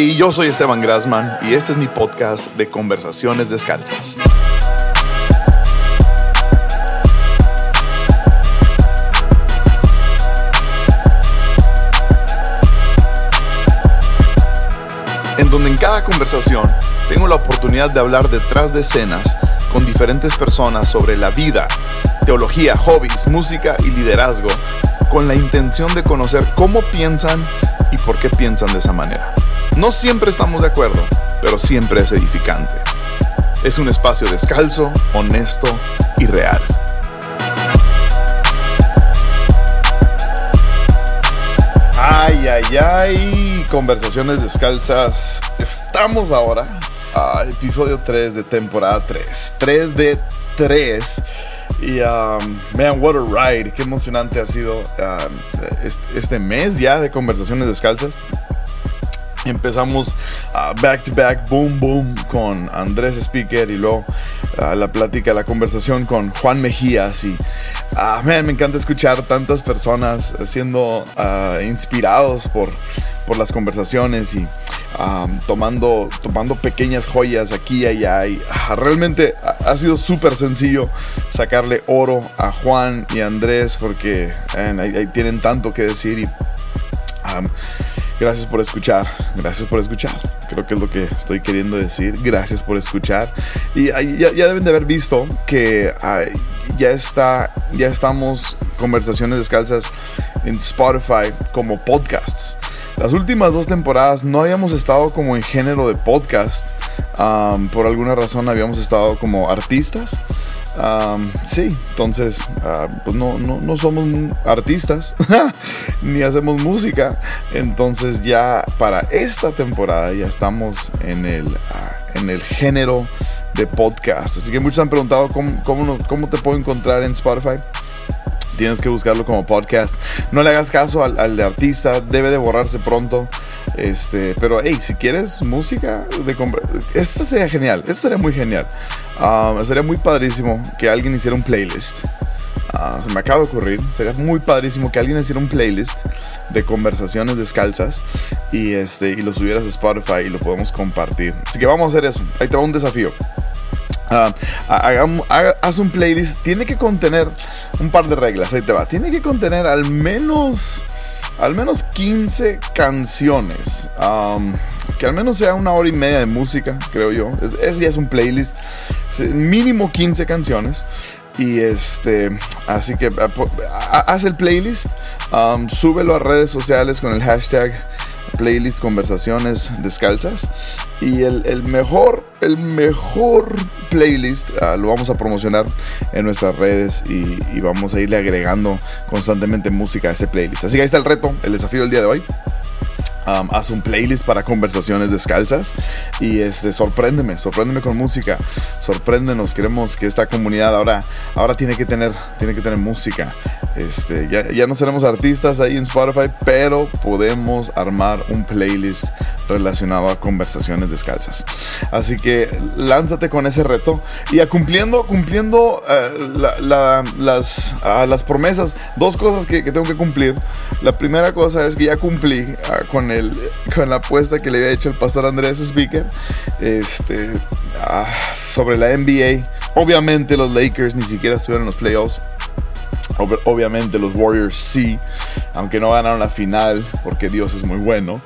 Hey, yo soy Esteban Grassman y este es mi podcast de Conversaciones Descalzas. En donde en cada conversación tengo la oportunidad de hablar detrás de escenas con diferentes personas sobre la vida, teología, hobbies, música y liderazgo, con la intención de conocer cómo piensan y por qué piensan de esa manera. No siempre estamos de acuerdo, pero siempre es edificante. Es un espacio descalzo, honesto y real. Ay, ay, ay, conversaciones descalzas. Estamos ahora a episodio 3 de temporada 3. 3 de 3. Y um, man, what a ride. Qué emocionante ha sido um, este, este mes ya de conversaciones descalzas. Empezamos back to back, boom, boom, con Andrés Speaker y luego la plática, la conversación con Juan Mejías. Y uh, me encanta escuchar tantas personas siendo inspirados por, por las conversaciones y tomando, tomando pequeñas joyas aquí y allá. Y realmente ha, sido súper sencillo sacarle oro a Juan y Andrés porque ahí, tienen tanto que decir. Y, Gracias por escuchar, gracias por escuchar. Creo que es lo que estoy queriendo decir. Gracias por escuchar. Y ya, deben de haber visto que ya está, ya estamos conversaciones descalzas en Spotify como podcasts. Las últimas dos temporadas no habíamos estado como en género de podcast. por alguna razón habíamos estado como artistas sí, entonces, ah, pues no, no, somos artistas ni hacemos música. Entonces ya para esta temporada ya estamos en el, ah, en el género de podcast. Así que muchos han preguntado cómo, cómo, te puedo encontrar en Spotify tienes que buscarlo como podcast. No le hagas caso al, de artista, debe de borrarse pronto. Este, pero hey, si quieres música, de, esto sería genial, esto sería muy genial. Um, sería muy padrísimo que alguien hiciera un playlist. Uh, se me acaba de ocurrir. Sería muy padrísimo que alguien hiciera un playlist de conversaciones descalzas y, este, y lo subieras a Spotify y lo podemos compartir. Así que vamos a hacer eso. Ahí te va un desafío. Uh, haz un playlist. Tiene que contener un par de reglas. Ahí te va. Tiene que contener al menos, al menos 15 canciones. Que al menos sea una hora y media de música, creo yo. Ese ya es un playlist. Mínimo 15 canciones. Y este, así que haz el playlist, um, súbelo a redes sociales con el hashtag playlist conversaciones descalzas. Y el, mejor, el mejor playlist ah, lo vamos a promocionar en nuestras redes y, y, vamos a irle agregando constantemente música a ese playlist. Así que ahí está el reto, el desafío del día de hoy. Um, haz un playlist para conversaciones descalzas y este, sorpréndeme, sorpréndeme con música, sorpréndenos, queremos que esta comunidad ahora, ahora tiene que tener, tiene que tener música. Este, ya, ya no seremos artistas ahí en Spotify, pero podemos armar un playlist relacionado a conversaciones descalzas. Así que lánzate con ese reto y a cumpliendo, cumpliendo eh, las, las promesas, dos cosas que, tengo que cumplir. La primera cosa es que ya cumplí ah, con, el, con la apuesta que le había hecho el pastor Andrés Speaker este, ah, sobre la NBA. Obviamente los Lakers ni siquiera estuvieron en los playoffs. Obviamente los Warriors sí, aunque no ganaron la final porque Dios es muy bueno.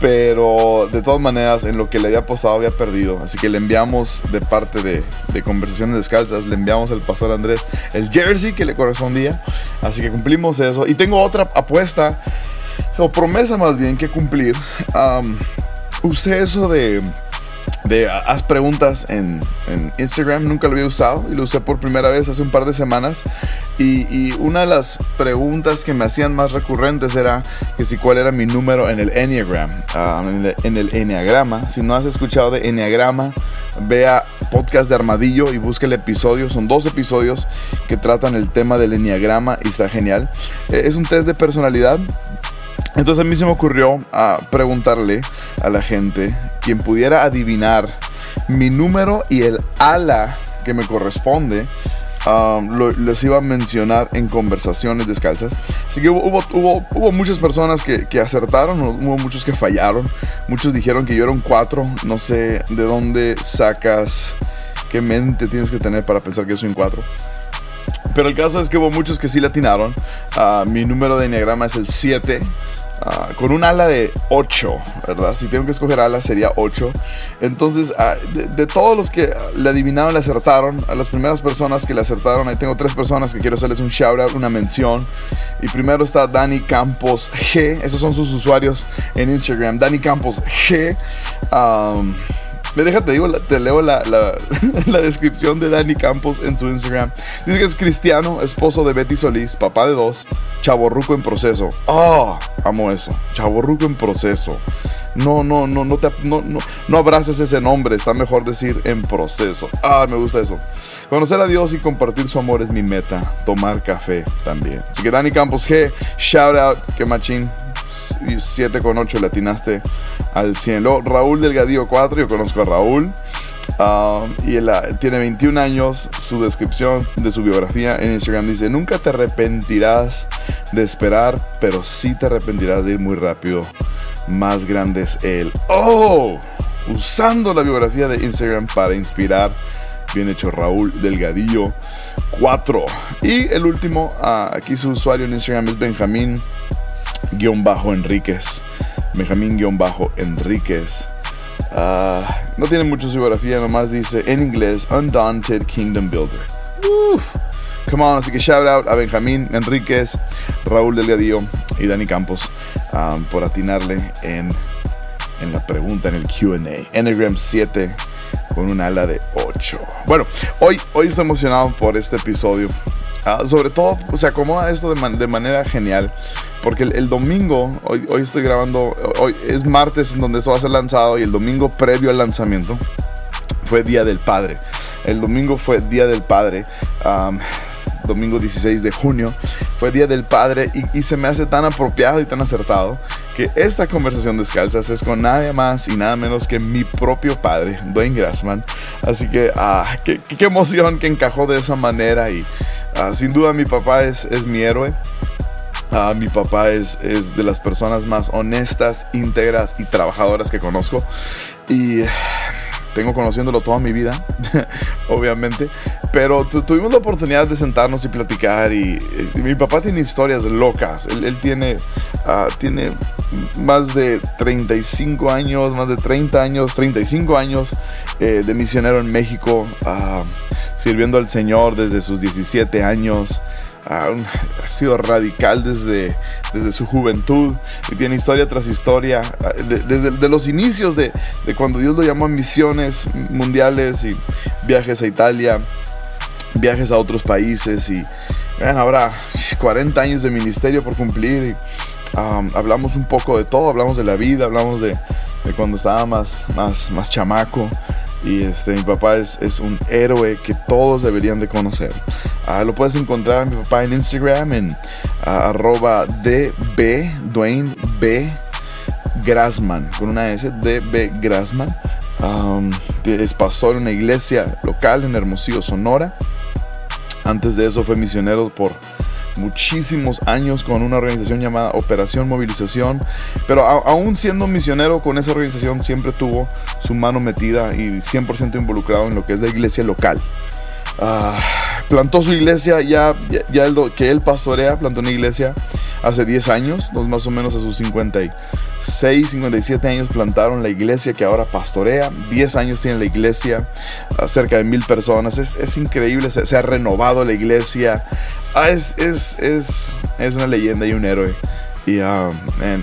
Pero de todas maneras, en lo que le había apostado había perdido. Así que le enviamos de parte de, Conversaciones Descalzas, le enviamos al pastor Andrés el jersey que le correspondía. Así que cumplimos eso. Y tengo otra apuesta, o promesa más bien, que cumplir. usé eso de de haz preguntas en, Instagram. Nunca lo había usado y lo usé por primera vez hace un par de semanas. Y, una de las preguntas que me hacían más recurrentes era que si cuál era mi número en el Enneagram. Ah, en, el, Enneagrama. Si no has escuchado de Enneagrama, vea podcast de Armadillo y busque el episodio. Son dos episodios que tratan el tema del Enneagrama y está genial. Eh, es un test de personalidad entonces a mí se me ocurrió a preguntarle a la gente quien pudiera adivinar mi número y el ala que me corresponde um, les iba a mencionar en conversaciones descalzas. Así que hubo, hubo, hubo muchas personas que, que, acertaron, hubo muchos que fallaron. Muchos dijeron que yo era un 4. No sé de dónde sacas, qué mente tienes que tener para pensar que soy un 4. Pero el caso es que hubo muchos que sí latinaron. Uh, mi número de enneagrama es el 7. Ah, con un ala de 8, ¿verdad? Si tengo que escoger ala sería 8. Entonces, ah, de, todos los que le adivinaron, le acertaron, a las primeras personas que le acertaron, ahí tengo tres personas que quiero hacerles un shout out, una mención. Y primero está Dani Campos G, esos son sus usuarios en Instagram, Dani Campos G. Me te leo la, la, descripción de Dani Campos en su Instagram. Dice que es cristiano, esposo de Betty Solís, papá de dos, chaborruco en proceso. ¡Oh! Amo eso. Chaborruco en proceso. No, no, no, no, te, no, no, no abraces ese nombre. Está mejor decir en proceso. ¡Ah! Me gusta eso. Conocer a Dios y compartir su amor es mi meta. Tomar café también. Así que Dani Campos G, shout out, que machín. 7 con 8 latinaste al 100. Luego Raúl Delgadillo 4, yo conozco a Raúl. Um, y él ah, tiene 21 años. Su descripción de su biografía en Instagram dice: Nunca te arrepentirás de esperar, pero sí te arrepentirás de ir muy rápido. Más grande es él. ¡Oh! Usando la biografía de Instagram para inspirar. Bien hecho, Raúl Delgadillo 4. Y el último, uh, aquí su usuario en Instagram es Benjamín guion bajo Enríquez. Benjamín guion bajo Enríquez. Ah, no tiene mucha biografía, nomás dice en inglés Undaunted Kingdom Builder. Uf. Come on, así que shout out a Benjamín Enríquez, Raúl Delgadillo y Dani Campos um, por atinarle en, en la pregunta en el QA. Enneagram 7 con un ala de 8. Bueno, hoy, hoy estoy emocionado por este episodio. Ah, sobre todo se acomoda esto de, de manera genial. Porque el, domingo, hoy, estoy grabando, hoy es martes en donde esto va a ser lanzado y el domingo previo al lanzamiento fue Día del Padre. El domingo fue Día del Padre. domingo 16 de junio, fue Día del Padre y, se me hace tan apropiado y tan acertado que esta conversación descalzas es con nadie más y nada menos que mi propio padre, Dwayne Grassman. Así que, ah, qué, qué, emoción que encajó de esa manera y ah, sin duda mi papá es, es mi héroe. Ah, mi papá es, es, de las personas más honestas, íntegras y trabajadoras que conozco. Y tengo conociéndolo toda mi vida, obviamente. Pero tuvimos la oportunidad de sentarnos y platicar. Y, mi papá tiene historias locas. Él, tiene, ah, tiene más de 35 años, más de 30 años, 35 años eh, de misionero en México, ah, sirviendo al Señor desde sus 17 años. Ha, sido radical desde, desde su juventud y tiene historia tras historia, ah, desde de los inicios de, de, cuando Dios lo llamó a misiones mundiales y viajes a Italia, viajes a otros países y ahora 40 años de ministerio por cumplir hablamos un poco de todo, hablamos de la vida, hablamos de, de cuando estaba más, más, más chamaco. Y este, mi papá es, es un héroe que todos deberían de conocer. Uh, lo puedes encontrar mi papá en Instagram en uh, arroba DB, Dwayne B. Grassman, con una S, DB Grassman. Es pastor en una iglesia local en Hermosillo, Sonora. Antes de eso fue misionero por muchísimos años con una organización llamada Operación Movilización, pero aún siendo misionero con esa organización siempre tuvo su mano metida y 100% involucrado en lo que es la iglesia local. Ah, plantó su iglesia ya, ya, el que él pastorea, plantó una iglesia hace 10 años, más o menos a sus 56, 57 años plantaron la iglesia que ahora pastorea, 10 años tiene la iglesia, cerca de mil personas, es, es increíble, se, ha renovado la iglesia, ah, es, es, es, es, una leyenda y un héroe. Y ah,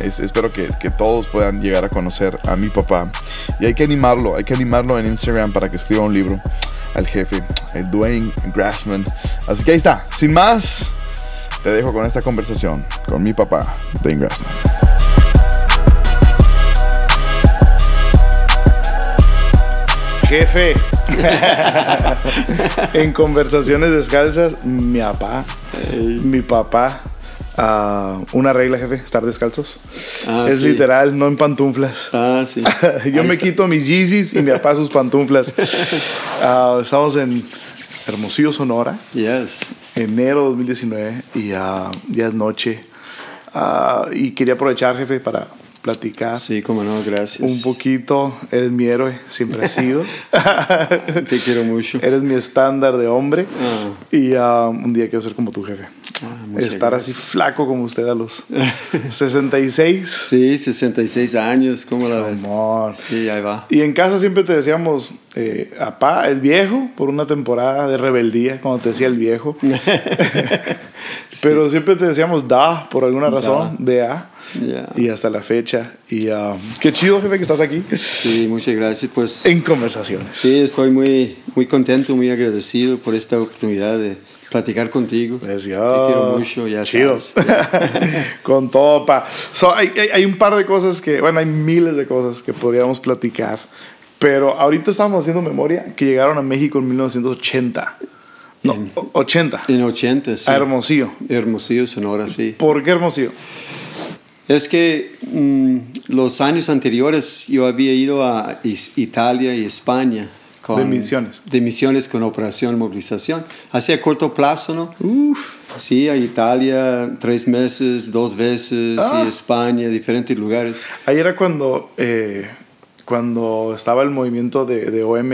espero que, que, todos puedan llegar a conocer a mi papá. Y hay que animarlo, hay que animarlo en Instagram para que escriba un libro al jefe, el Dwayne Grassman. Así que ahí está, sin más, te dejo con esta conversación con mi papá, Dwayne Grassman. Jefe, en conversaciones descalzas, mi papá, mi papá una regla, jefe, estar descalzos. Ah, es literal, no en pantuflas. Ah, sí. Yo me quito mis Yeezys y me papá sus pantuflas. Ah, estamos en Hermosillo, Sonora, Yes. enero de 2019, y ah, ya es noche. Y quería aprovechar, jefe, para platicar Sí, cómo no, gracias. un poquito. Eres mi héroe, siempre has sido. Te quiero mucho. Eres mi estándar de hombre. Ah. Y ah, un día quiero ser como tu jefe. Ah, Estar así flaco como usted a los 66. Sí, 66 años, ¿cómo la ves? Amor. Sí, ahí va. Y en casa siempre te decíamos, eh, apá, el viejo, por una temporada de rebeldía, cuando te decía el viejo. Pero siempre te decíamos da, por alguna razón, da. Ya. Y hasta la fecha. Y ah, qué chido, jefe, que estás aquí Sí, muchas gracias. Pues en conversaciones. sí, estoy muy, muy contento, muy agradecido por esta oportunidad de platicar contigo. Pues Te quiero mucho, ya Chido. Con todo, pa. So, hay, hay, hay un par de cosas que, bueno, hay miles de cosas que podríamos platicar. Pero ahorita estamos haciendo memoria que llegaron a México en 1980. No, En- o- 80. En 80, sí. A Hermosillo. Hermosillo, Sonora, sí. ¿Por qué Hermosillo? Es que mm, los años anteriores yo había ido a Italia y España. Con, De misiones. De misiones con operación movilización. Hacia corto plazo, ¿no? Uf. Sí, a Italia tres meses, dos veces, Ah. y España, diferentes lugares. Ahí era cuando, eh, cuando estaba el movimiento de, de OM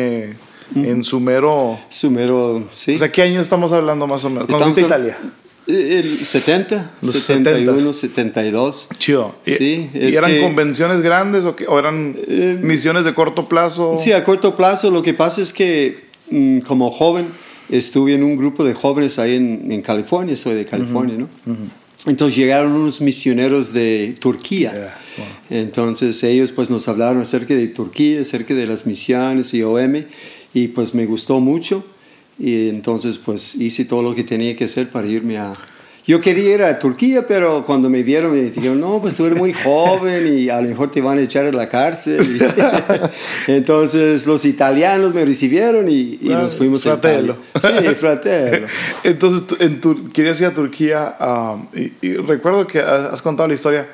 en su mero... Sumero, sí. O sea, ¿qué año estamos hablando más o menos? Cuando Estamos fuiste a al- Italia. El 70, Los 71, 72. Chido. ¿Y, Sí, ¿y es eran que- convenciones grandes o, qué? ¿O eran Eh, misiones de corto plazo? Sí, a corto plazo lo que pasa es que mm, como joven estuve en un grupo de jóvenes ahí en, en California, soy de California, ¿no? Entonces llegaron unos misioneros de Turquía. Yeah, wow. Entonces ellos pues nos hablaron acerca de Turquía, acerca de las misiones y OM y pues me gustó mucho y entonces pues hice todo lo que tenía que hacer para irme a... Yo quería ir a Turquía, pero cuando me vieron me dijeron, no, pues tú eres muy joven y a lo mejor te van a echar a la cárcel. Entonces los italianos me recibieron y, y nos fuimos a fratello. Italia. Sí, fratello. Entonces, tú- en Tur- querías ir a Turquía um, y, y recuerdo que has contado la historia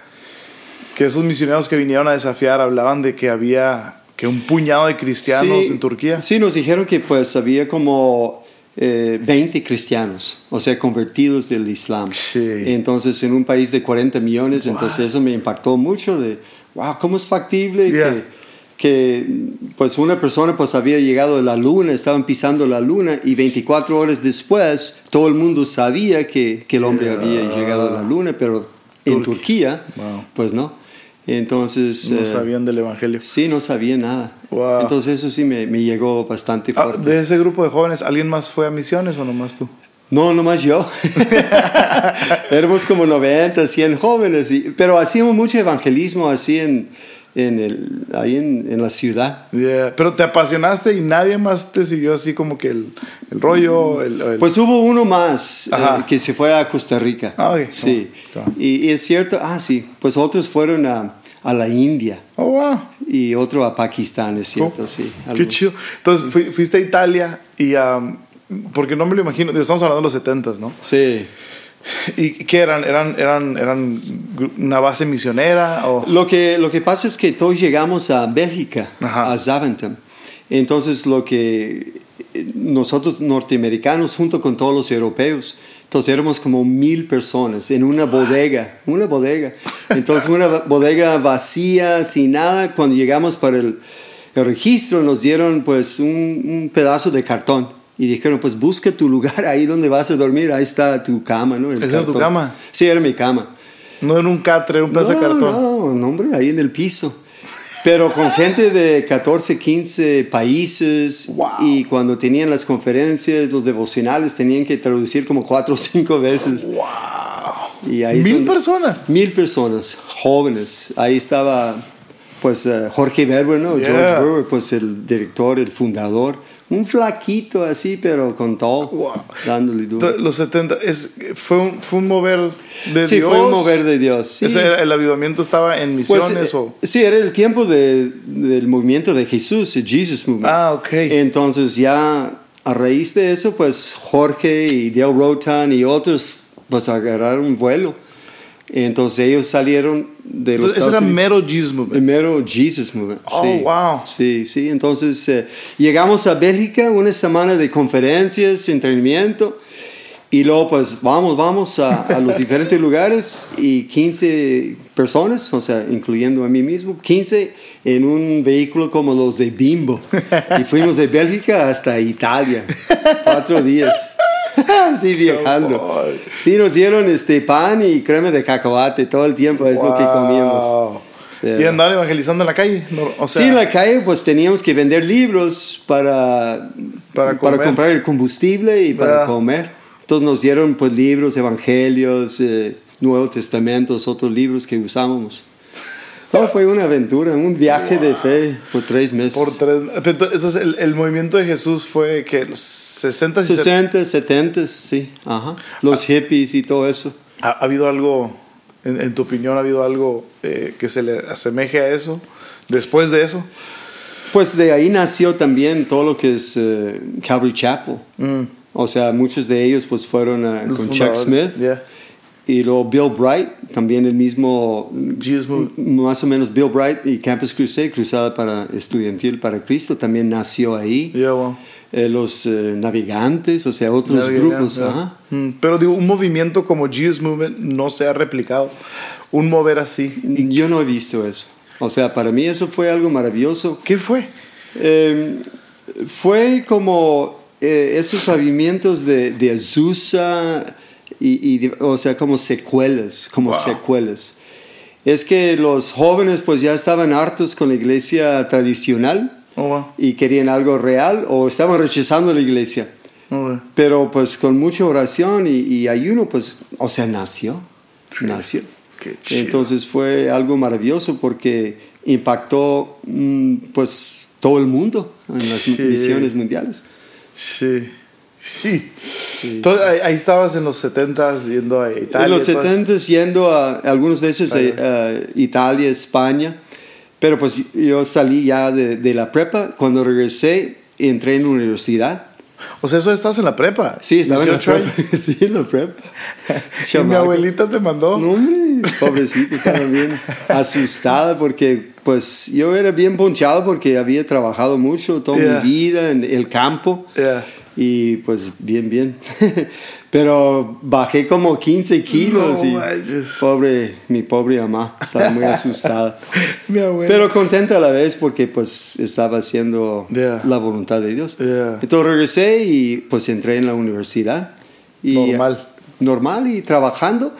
que esos misioneros que vinieron a desafiar hablaban de que había que un puñado de cristianos Sí, en Turquía. Sí, nos dijeron que pues había como eh, 20 cristianos, o sea, convertidos del Islam. Sí. Entonces, en un país de 40 millones, entonces eso me impactó mucho de, wow, ¿cómo es factible Yeah. que, que pues una persona pues había llegado a la luna, estaban pisando la luna y 24 horas después todo el mundo sabía que, que el hombre Yeah. había llegado a la luna, pero en Turquía. Turquía, Wow. pues no. Entonces... No eh, sabían del evangelio. Sí, no sabía nada. Wow. Entonces eso sí me, me llegó bastante Ah, fuerte. de ese grupo de jóvenes, ¿alguien más fue a misiones o nomás tú? No, nomás yo. Éramos como 90, 100 jóvenes, y- pero hacíamos mucho evangelismo así en, en el, ahí en, en la ciudad. Yeah, Pero te apasionaste y nadie más te siguió así como que el, el rollo. El, el- Pues hubo uno más eh, que se fue a Costa Rica. Ah, ok. Sí. Oh, claro. Y, y es cierto, ah, sí, pues otros fueron a, a la India oh, wow. y otro a Pakistán, es cierto, Oh, sí. Qué algo- chido. Entonces fui- fuiste a Italia y. um, porque no me lo imagino. Estamos hablando de los 70 ¿no? Sí. ¿Y qué eran? ¿Eran, eran, eran una base misionera? O... Lo que, lo que pasa es que todos llegamos a Bélgica, Ajá. a Zaventem. Entonces, lo que eh, nosotros norteamericanos, junto con todos los europeos, entonces éramos como mil personas en una bodega, una bodega. Entonces, una bodega vacía, sin nada. Cuando llegamos para el, el registro, nos dieron pues un, un pedazo de cartón. Y dijeron, pues busca tu lugar ahí donde vas a dormir, ahí está tu cama, ¿no? El ¿Esa era tu cartón. cama? Sí, era mi cama. No en un catre, un pedazo de cartón. No, no, hombre, ahí en el piso. Pero con gente de 14, 15 países. Wow. Y cuando tenían las conferencias, los devocionales, tenían que traducir como cuatro o cinco veces. ¡Wow! Y ahí Mil personas. Mil personas, jóvenes. Ahí estaba, pues, eh, Jorge Berber, ¿no? Yeah. George Berber, pues, el director, el fundador. Un flaquito así, pero con todo. Wow. Dándole duro. Los 70 es, fue, un, fue un mover de Sí, Dios. fue un mover de Dios. Sí. Era- el avivamiento estaba en Pues, misiones eh, o. Sí, era el tiempo de- del movimiento de Jesús, el Jesus Movement. Ah, ok. Entonces ya a raíz de eso, pues Jorge y Dale Rotan y otros, pues agarraron vuelo. Entonces ellos salieron de los Entonces, ese era Estados Unidos. mero Jesus movement. El mero Jesus Movement. Oh, sí. wow. Sí, sí. Entonces eh, llegamos a Bélgica, una semana de conferencias, entrenamiento. Y luego, pues, vamos, vamos a, a los diferentes lugares y 15 personas, o sea, incluyendo a mí mismo, 15 en un vehículo como los de Bimbo. Y fuimos de Bélgica hasta Italia, cuatro días. Así viajando. Sí, nos dieron este pan y crema de cacahuate todo el tiempo, es lo que comíamos. Pero- Y andar evangelizando en la calle. no, o sea, sí, en la calle pues teníamos que vender libros para, Para para, comprar el combustible y para ¿Verdad? comer. Entonces nos dieron pues libros, evangelios, eh, Nuevo Testamentos, otros libros que usábamos. No, fue una aventura, un viaje de fe por tres meses. por tres, entonces el, el movimiento de Jesús fue que los 60 y 70. 60, 70, sí, ajá. Los hippies y todo eso. ¿Ha, ha habido algo, en, en tu opinión, ha habido algo eh, que se le asemeje a eso? Después de eso. Pues de ahí nació también todo lo que es eh, Calvary Chapel. O sea, muchos de ellos pues fueron a- Los con Chuck Smith. yeah. Y luego Bill Bright, también el mismo, más o menos Bill Bright y Campus Crusade, Cruzada para Estudiantil para Cristo, también nació ahí. Yeah, wow. Eh, los eh, navegantes, o sea, otros grupos. yeah. ajá. Mm, Pero digo, un movimiento como Jesus Movement no se ha replicado. Un mover así. Yo no he visto eso. O sea, para mí eso fue algo maravilloso. ¿Qué fue? Eh, fue como eh, esos avivamientos de, de Azusa, y, y o sea, como secuelas, como Wow. secuelas. Es que los jóvenes pues ya estaban hartos con la iglesia tradicional Oh, wow. y querían algo real o estaban rechazando la iglesia. Oh, wow. Pero pues con mucha oración y, y ayuno pues, o sea, nació, nació. Qué chido. Entonces fue algo maravilloso porque impactó mm, pues todo el mundo en las Sí. misiones mundiales. Sí. Sí. Entonces, ahí, ahí estabas en los 70s yendo a Italia. en los y todo eso. 70 yendo a, algunas veces a, Ajá. a Italia, España, pero pues yo salí ya de, de la prepa, cuando regresé entré en la universidad. O sea, eso estás en la prepa. Sí, estaba en la 18 años. prepa. sí, en la prepa. Y mi abuelita te mandó. No, hombre, pobrecita, estaba bien asustada porque pues yo era bien ponchado porque había trabajado mucho toda Yeah. mi vida en el campo Yeah. Y pues bien, bien. Pero bajé como 15 kilos No y manches. pobre, mi pobre mamá estaba muy asustada. Mi. Pero contenta a la vez porque pues estaba haciendo Yeah. la voluntad de Dios. Yeah. Entonces regresé y pues entré en la universidad. Y, Normal. Normal y trabajando.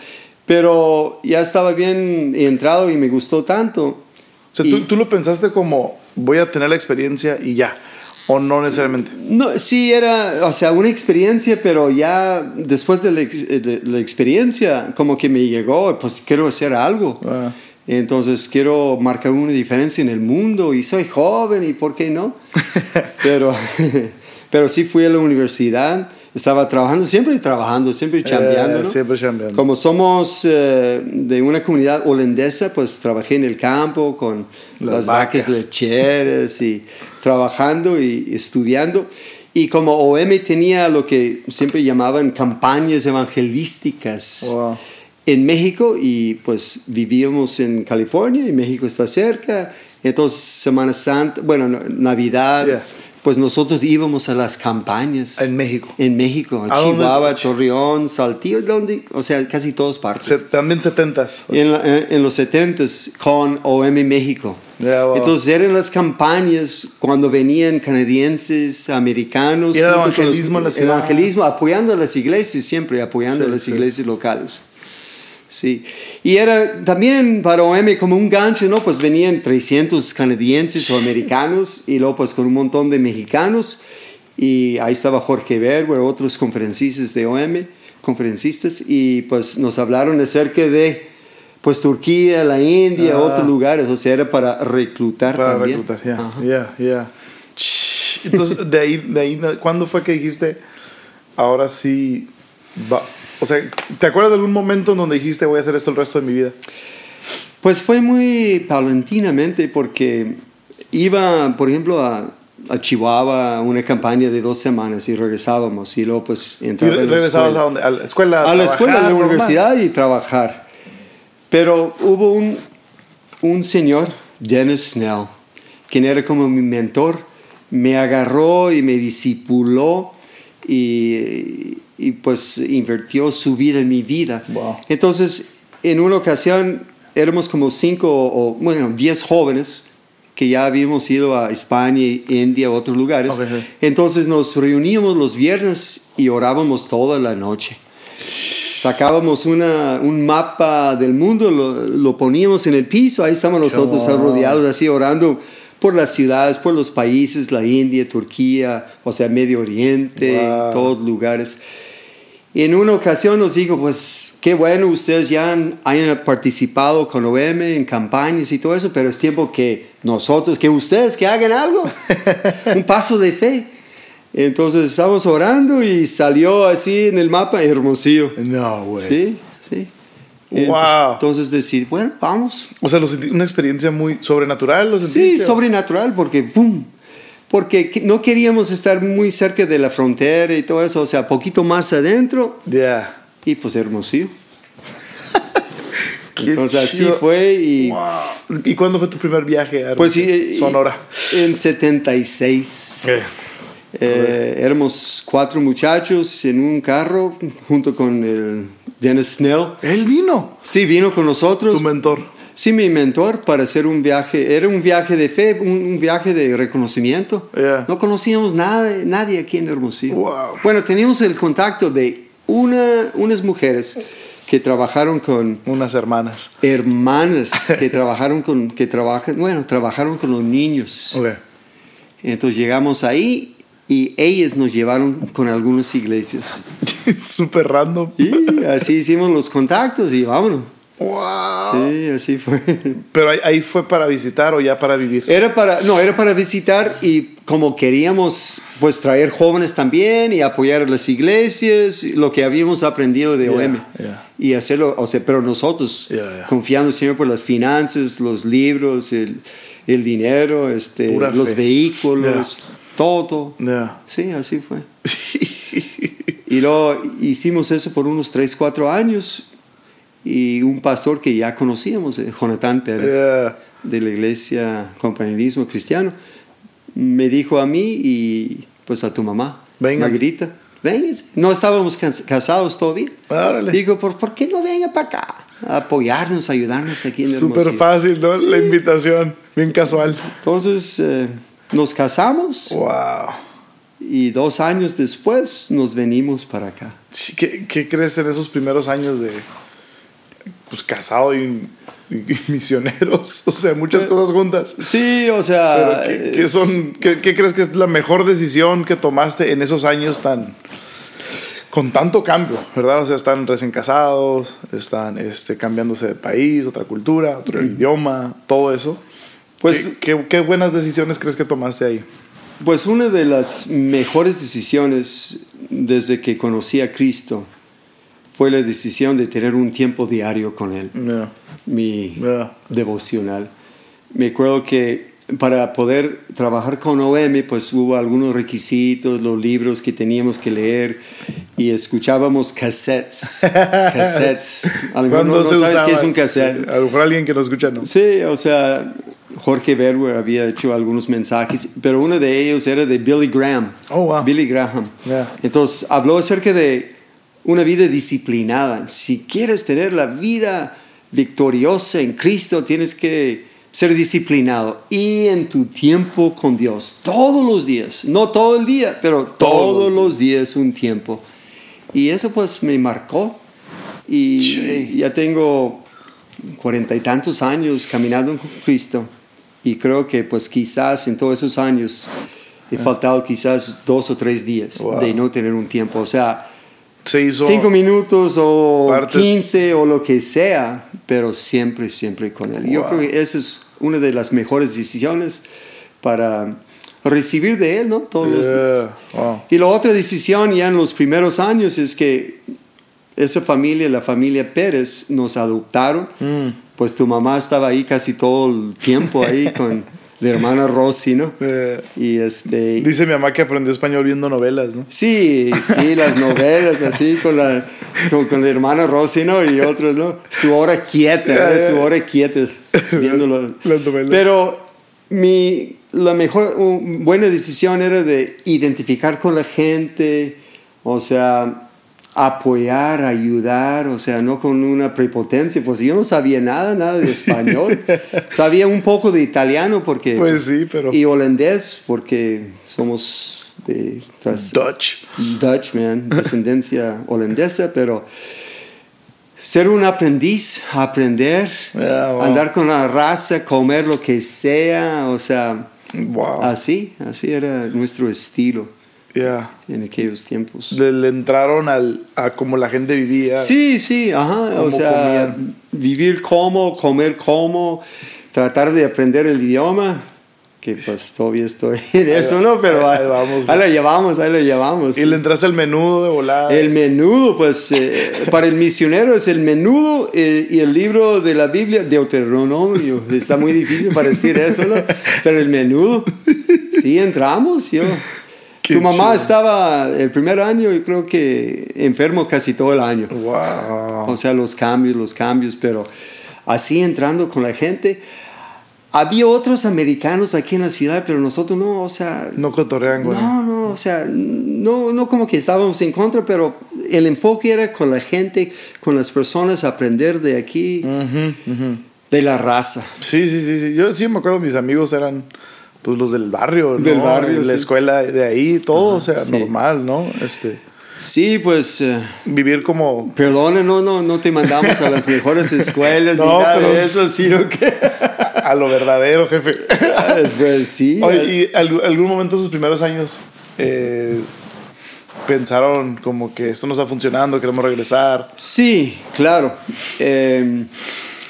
Pero ya estaba bien entrado y me gustó tanto. o sea, y- ¿tú, tú lo pensaste como voy a tener la experiencia y ya. O no necesariamente. No, sí, era, o sea, una experiencia, pero ya después de la, ex- de la experiencia, como que me llegó, pues quiero hacer algo. Ah. Entonces quiero marcar una diferencia en el mundo y soy joven y por qué no. pero, pero sí fui a la universidad, estaba trabajando, siempre trabajando, siempre chambeando. Eh, ¿no? siempre chambeando. Como somos eh, de una comunidad holandesa, pues trabajé en el campo con Las las, vacas. lecheras y trabajando y estudiando. Y como OM tenía lo que siempre llamaban campañas evangelísticas Wow. en México y pues vivíamos en California y México está cerca. Entonces Semana Santa, bueno, no- Navidad, Yeah. pues nosotros íbamos a las campañas. En México. En México. Chihuahua, Torreón, Saltillo, donde, o sea, casi todas partes. Se- también 70s. En, la- en- en los 70s con OM México. Entonces eran las campañas cuando venían canadienses, americanos. Era junto con los- evangelismo en la. Evangelismo, apoyando a las iglesias, siempre apoyando Sí, a las sí. iglesias locales. Sí. Y era también para OM como un gancho, ¿no? Pues venían 300 canadienses o americanos y luego pues con un montón de mexicanos. Y ahí estaba Jorge Berber, otros conferencistas de OM, conferencistas, y pues nos hablaron acerca de pues Turquía, la India, Ah. otros lugares, o sea, era para reclutar Para también. reclutar, ya, Ajá. ya, Entonces, de ahí, de ahí, ¿cuándo fue que dijiste, ahora sí, va? O sea, ¿te acuerdas de algún momento en donde dijiste, voy a hacer esto el resto de mi vida? Pues fue muy paulatinamente porque iba, por ejemplo, a, a Chihuahua una campaña de dos semanas y regresábamos y luego pues ¿Y entraba la regresabas a escuela. dónde? ¿A la escuela? a la escuela, a la trabajar, normal? universidad y trabajar. Pero hubo un, un señor, Dennis Snell, quien era como mi mentor, me agarró y me discipuló y, y pues invirtió su vida en mi vida. Wow. Entonces, en una ocasión éramos como cinco o, bueno, diez jóvenes que ya habíamos ido a España, India, otros lugares. Entonces nos reuníamos los viernes y orábamos toda la noche. Sacábamos una, un mapa del mundo, lo, lo poníamos en el piso, ahí estamos nosotros rodeados así orando por las ciudades, por los países, la India, Turquía, o sea, Medio Oriente, Wow. todos lugares. Y en una ocasión nos dijo, pues qué bueno, ustedes ya han, hayan participado con OM en campañas y todo eso, pero es tiempo que nosotros, que ustedes, que hagan algo, un paso de fe. Entonces estamos orando y salió así en el mapa Hermosillo. No, güey. Sí, sí. Wow. Entonces decir, bueno, vamos. O sea, lo sentí- una experiencia muy sobrenatural, ¿lo Sí, sentiste? sobrenatural, porque ¡pum! Porque que- no queríamos estar muy cerca de la frontera y todo eso, o sea, poquito más adentro Ya. y pues Hermosillo. Qué Entonces así fue y Wow. ¿Y cuándo fue tu primer viaje a pues sí, eh, Sonora? En 76. Eh, Eh, éramos cuatro muchachos en un carro junto con el Dennis Snell. Él vino, Sí, vino con nosotros. tu mentor. Sí, mi mentor para hacer un viaje. Era un viaje de fe, un, un viaje de reconocimiento. Yeah. No conocíamos nada, nadie aquí en Hermosillo. Wow. Bueno, teníamos el contacto de una, unas mujeres que trabajaron con Unas hermanas. hermanas que trabajaron con que trabajan bueno trabajaron con los niños Ok. entonces llegamos ahí y ellas nos llevaron con algunas iglesias Súper random. y así hicimos los contactos y vámonos Wow. sí así fue Pero ahí, ahí fue para visitar o ya para vivir. era para no era para visitar y como queríamos pues traer jóvenes también y apoyar a las iglesias lo que habíamos aprendido de Yeah, OM yeah. y hacerlo o sea pero nosotros Yeah, yeah. confiando siempre por las finanzas los libros el, el dinero este Pura los fe. vehículos todo Ya. sí así fue y luego hicimos eso por unos 3, 4 años y un pastor que ya conocíamos eh, Jonathan Pérez Yeah. de la iglesia compañerismo cristiano, me dijo a mí y pues a tu mamá. Margarita, vénganse. No estábamos cas- casados todavía. Órale. Digo, ¿por, ¿por qué no venga para acá? A apoyarnos, ayudarnos aquí en Súper fácil, ¿no? La invitación. Bien casual. Entonces eh, nos casamos Wow. y dos años después nos venimos para acá. ¿Qué, qué crees en esos primeros años de pues casado y, y- y misioneros? O sea, muchas cosas juntas. Sí, o Pero sea, ¿qué, qué son, qué, qué crees que es la mejor decisión que tomaste en esos años tan con tanto cambio, verdad? O sea, están recién casados, están este, cambiándose de país, otra cultura, otro idioma, todo eso. Pues- ¿Qué, qué, qué buenas decisiones crees que tomaste ahí? Pues una de las mejores decisiones desde que conocí a Cristo fue la decisión de tener un tiempo diario con Él, Yeah. mi Yeah. devocional. Me acuerdo que para poder trabajar con OM, pues hubo algunos requisitos, los libros que teníamos que leer y escuchábamos cassettes. cassettes. A lo mejor no, no sabes qué es un cassette. A lo mejor alguien que nos escucha no. Sí, o sea, Jorge Berger había hecho algunos mensajes, pero uno de ellos era de Billy Graham. Oh, wow. Billy Graham. Yeah. Entonces habló acerca de una vida disciplinada. Si quieres tener la vida victoriosa en Cristo, tienes que ser disciplinado y en tu tiempo con Dios, todos los días, no todo el día, pero todos los días un tiempo. Y eso pues me marcó y Sí. ya tengo cuarenta y tantos años caminando con Cristo y creo que pues quizás en todos esos años he faltado quizás dos o tres días Wow. de no tener un tiempo, o sea, Se hizo. cinco minutos o 15 o lo que sea, pero siempre, siempre con Él. Yo Wow. creo que esa es una de las mejores decisiones para recibir de Él, ¿no? Todos los días. Yeah. Wow. Y la otra decisión ya en los primeros años es que esa familia, la familia Pérez, nos adoptaron. Mm. Pues tu mamá estaba ahí casi todo el tiempo ahí con la hermana Rosy, ¿no? Eh, Y este... dice mi mamá que aprendió español viendo novelas, ¿no? Sí, sí, las novelas así con la, con, con la hermana Rosy, ¿no? Y otros, ¿no? Su hora quieta, su hora quieta. viéndolo. Las novelas. Pero mi, la mejor, buena decisión era de identificar con la gente, o sea, apoyar, ayudar, o sea, no con una prepotencia, pues yo no sabía nada, nada de español. sabía un poco de italiano porque... Pues sí, pero- Y holandés porque somos de... tras- Dutch. Dutch, man, descendencia holandesa, pero ser un aprendiz, aprender, Yeah, wow. andar con la raza, comer lo que sea, o sea, Wow. así, así era nuestro estilo Yeah. en aquellos tiempos. Le, le entraron al, a cómo la gente vivía. Sí, sí, ajá, o sea, comían. vivir como, comer como, tratar de aprender el idioma, que pues todavía estoy en eso, ¿no? Pero ahí ahí, vamos, ahí lo llevamos, ahí lo llevamos. Y le entraste al menudo de volada. El menudo, pues eh, para el misionero es el menudo eh, y el libro de la Biblia, Deuteronomio. Está muy difícil para decir eso, ¿no? Pero el menudo, sí, entramos, yo. Qué tu mamá chido. estaba el primer año y creo que enfermo casi todo el año. Wow. O sea, los cambios, los cambios, pero así entrando con la gente. Había otros americanos aquí en la ciudad, pero nosotros no, o sea, No cotorrean, güey. no, no, o sea, no, no como que estábamos en contra, pero el enfoque era con la gente, con las personas, aprender de aquí, de la raza. Sí, sí, sí, sí. Yo sí me acuerdo, mis amigos eran pues los del barrio, ¿no? Del barrio, la sí. escuela de ahí, todo, o sea, sí. normal, ¿no? Este, Sí, pues, eh, vivir como perdona, no, no, no te mandamos a las mejores escuelas No, ni nada pero de es- eso, sino que, a lo verdadero, jefe. pues sí. Oye, ¿y algún, momento de sus primeros años eh, pensaron como que esto no está funcionando, queremos regresar? Sí, claro. Eh,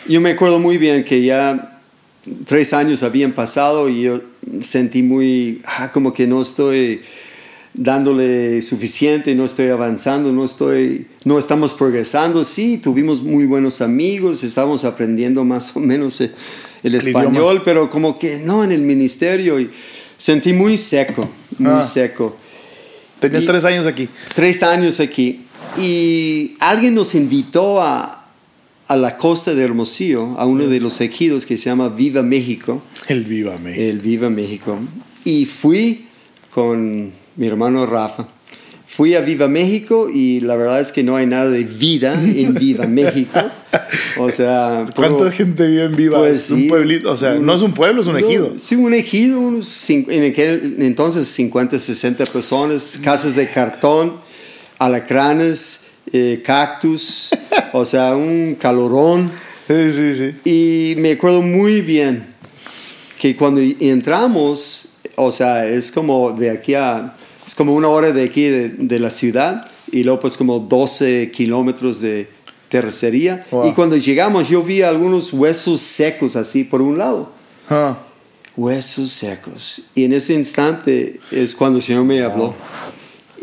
yo me acuerdo muy bien que ya tres años habían pasado y yo sentí muy, ah, como que no estoy dándole suficiente, no estoy avanzando, no estoy, no estamos progresando. Sí, tuvimos muy buenos amigos, estábamos aprendiendo más o menos eh, el, español, pero como que no en el ministerio y sentí muy seco, muy Ah. seco Tenías Y- tres años aquí. tres años aquí y alguien nos invitó a, a la costa de Hermosillo, a uno de los ejidos que se llama Viva México, El Viva México. el Viva México, y fui con mi hermano Rafa. Fui a Viva México y la verdad es que no hay nada de vida en Viva México. O sea, ¿Cuánta gente vive en Viva? pues es un sí, pueblito, o sea, no es un pueblo, es un no, ejido. Sí, un ejido, unos en aquel entonces 50, 60 personas, casas de cartón, alacranes, eh, cactus, o sea, un calorón. Sí, sí, sí. Y me acuerdo muy bien que cuando entramos, o sea, es como de aquí a, es como una hora de aquí de, de la ciudad y luego pues como 12 kilómetros de terracería. Wow. Y cuando llegamos yo vi algunos huesos secos así por un lado. Ah, Huesos secos. Y en ese instante es cuando el Señor me habló.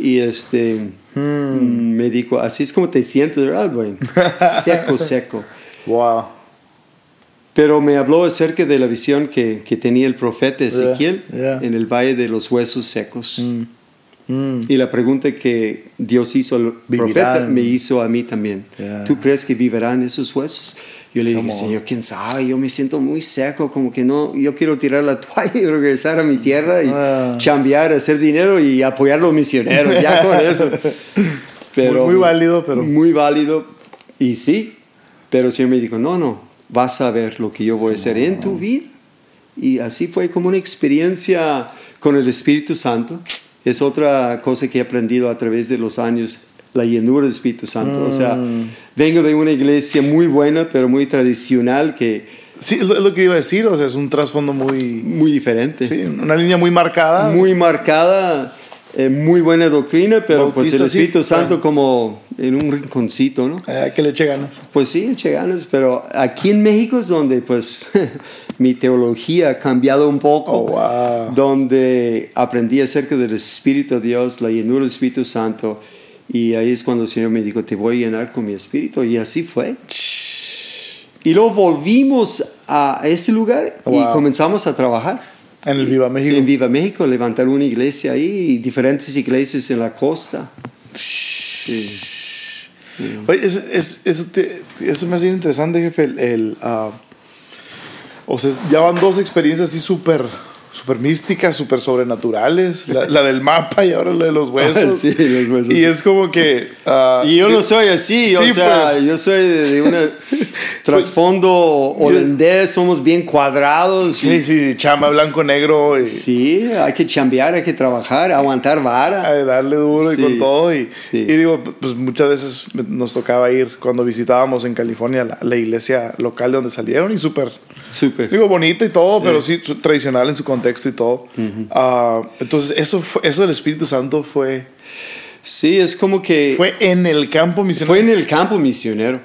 Y este mm, me dijo, así es como te sientes, ¿verdad, Dwayne? seco, seco. wow. Pero me habló acerca de la visión que, que tenía el profeta Ezequiel yeah. en el Valle de los Huesos Secos. Mm. Y la pregunta que Dios hizo al profeta Vivirán. me hizo a mí también. Yeah. ¿Tú crees que vivirán esos huesos? Yo le dije. Señor, quién sabe, yo me siento muy seco, como que no, yo quiero tirar la toalla y regresar a mi tierra y Ah. chambear, hacer dinero y apoyar a los misioneros, ya con eso. Pero, muy válido, pero- Muy válido, y sí, pero el Señor me dijo, no, no, vas a ver lo que yo voy a hacer en tu vida. Y así fue como una experiencia con el Espíritu Santo. Es otra cosa que he aprendido a través de los años, la llenura del Espíritu Santo. O sea, Mm. vengo de una iglesia muy buena, pero muy tradicional, que Sí, es lo, que iba a decir, o sea, es un trasfondo muy... muy diferente. Sí, una línea muy marcada. Muy marcada, eh, muy buena doctrina, pero pues el Bautista, sí. Espíritu Santo como en un rinconcito, ¿no? Eh, que le eche ganas. Pues sí, eché ganas, pero aquí en México es donde pues mi teología ha cambiado un poco, Oh, wow. donde aprendí acerca del Espíritu de Dios, la llenura del Espíritu Santo, y ahí es cuando el Señor me dijo, te voy a llenar con mi Espíritu, y así fue. Y luego volvimos a este lugar y Wow. comenzamos a trabajar. En el Viva México. En Viva México, levantar una iglesia ahí, y diferentes iglesias en la costa. Sí. Oye, es, es- eso, te- eso me ha sido interesante, jefe. El, el, ah, O sea, ya van dos experiencias así súper super místicas, súper sobrenaturales. La, la, del mapa y ahora la de los huesos. sí, los huesos. Y es como que. Uh, y yo no soy así, sí, o sea, pues, yo soy de, un trasfondo holandés, somos bien cuadrados. Sí, y, sí, chamba blanco-negro. Sí, hay que chambear, hay que trabajar, aguantar vara. Hay darle duro sí, y con todo. Y, sí. y, digo, pues muchas veces nos tocaba ir cuando visitábamos en California la, la iglesia local de donde salieron y súper. Súper. Digo, bonito y todo, pero sí, tradicional en su contexto y todo. Uh -huh. uh, entonces, eso, fue, eso del Espíritu Santo fue... Sí, es como que... Fue en el campo misionero. Fue en el campo misionero.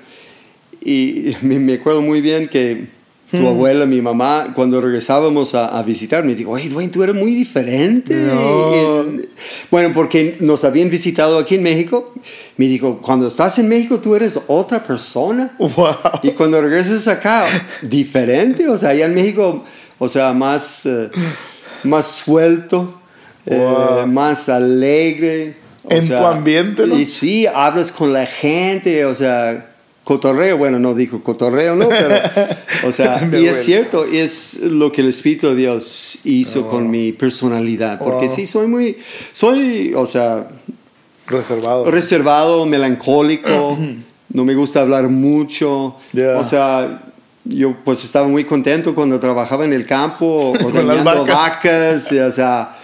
Y me, me acuerdo muy bien que tu hmm. abuela, mi mamá, cuando regresábamos a, a visitar, me dijo, oye, Dwayne, tú eres muy diferente. No. Bueno, porque nos habían visitado aquí en México. Me dijo, cuando estás en México, tú eres otra persona. Wow. Y cuando regresas acá, diferente. O sea, allá en México, o sea, más, uh, más suelto, Wow. eh, más alegre. O En sea, tu ambiente, ¿no? Y sí, hablas con la gente, o sea, cotorreo, bueno, no dijo cotorreo, ¿no? Pero, o sea, y es cierto, es lo que el Espíritu de Dios hizo Oh. con mi personalidad, porque Oh. sí, soy muy, soy, o sea, Reservado. reservado, melancólico, no me gusta hablar mucho, Yeah. o sea, yo pues estaba muy contento cuando trabajaba en el campo, las ordeñando vacas. vacas, y, o sea,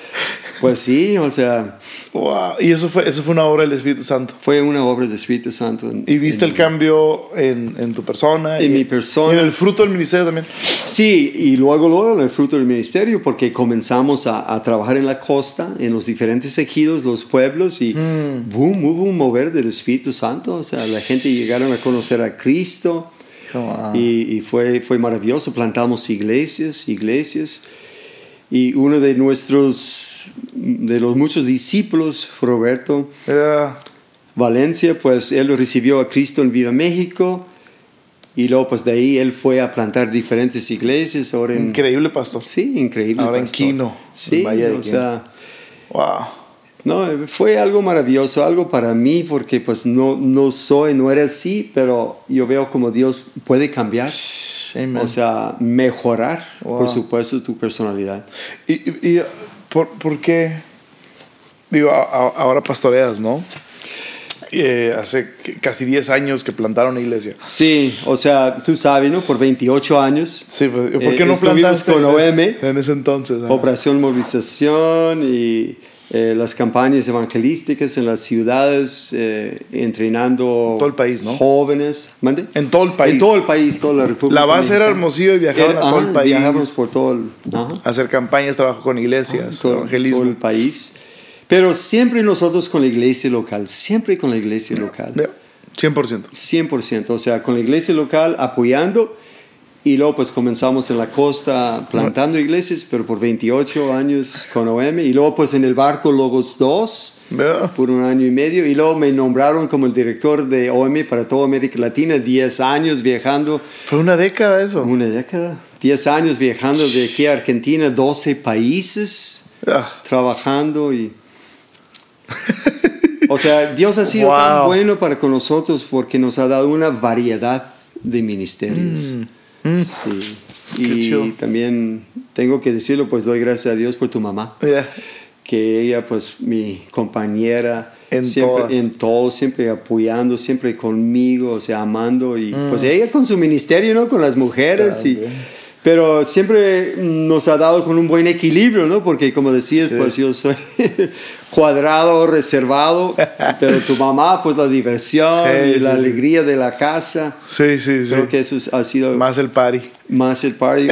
pues sí, o sea, Wow. Y eso fue, eso fue una obra del Espíritu Santo. fue una obra del Espíritu Santo. en- Y viste en- el cambio en, en tu persona. En y, mi persona. Y en el fruto del ministerio también. Sí, y luego, luego el fruto del ministerio, porque comenzamos a, a trabajar en la costa, en los diferentes ejidos, los pueblos, y Mm. boom, hubo un mover del Espíritu Santo. O sea, la gente llegaron a conocer a Cristo Wow. y, y fue, fue maravilloso. Plantamos iglesias, iglesias. Y uno de nuestros, de los muchos discípulos, Roberto Yeah. Valencia, pues él recibió a Cristo en Viva México. Y luego, pues de ahí él fue a plantar diferentes iglesias. Ahora en, Increíble, pastor. Sí, increíble. Ahora en pastor. Quino, Sí, en Valle de o Quino. sea, Wow. No, fue algo maravilloso, algo para mí, porque pues no, no soy, no era así, pero yo veo como Dios puede cambiar, Amen. o sea, mejorar, Wow. por supuesto, tu personalidad. y, y- y, ¿por, por qué? Digo, a- a- ahora pastoreas, ¿no? Eh, hace casi 10 años que plantaron una iglesia. Sí, o sea, tú sabes, ¿no? Por 28 años, Sí, ¿por Eh, qué no plantaste con OM. en ese entonces? Operación Movilización y eh, las campañas evangelísticas en las ciudades, eh, entrenando Todo el país, ¿no? jóvenes. ¿Mande? En todo el país. En todo el país, toda la República. La base era. Hermosillo y viajaban Era- a todo el ajá, país. Viajamos por todo el, ajá, Hacer campañas, trabajo con iglesias, todo, evangelismo. todo el país. Pero siempre nosotros con la iglesia local, siempre con la iglesia local. Yeah, 100%. 100%, o sea, con la iglesia local apoyando y luego pues comenzamos en la costa plantando iglesias, pero por 28 años con OM y luego pues en el barco Logos 2 Yeah. por un año y medio y luego me nombraron como el director de OM para toda América Latina, 10 años viajando, Fue una década eso. una década, 10 años viajando de aquí a Argentina, 12 países Yeah. trabajando y... O sea, Dios ha sido tan Wow. bueno para con nosotros porque nos ha dado una variedad de ministerios. Sí. Qué Y chido. también tengo que decirlo, pues doy gracias a Dios por tu mamá, Yeah. que ella, pues mi compañera, En siempre en todo, siempre apoyando, siempre conmigo, o sea, amando y Mm. pues ella con su ministerio, ¿no? Con las mujeres y pero siempre nos ha dado con un buen equilibrio, ¿no? Porque como decías, Sí. pues yo soy cuadrado, reservado, pero tu mamá, pues la diversión Sí, y la sí, sí. alegría de la casa. Sí, sí, sí. Creo que eso ha sido más, Más el party. el party,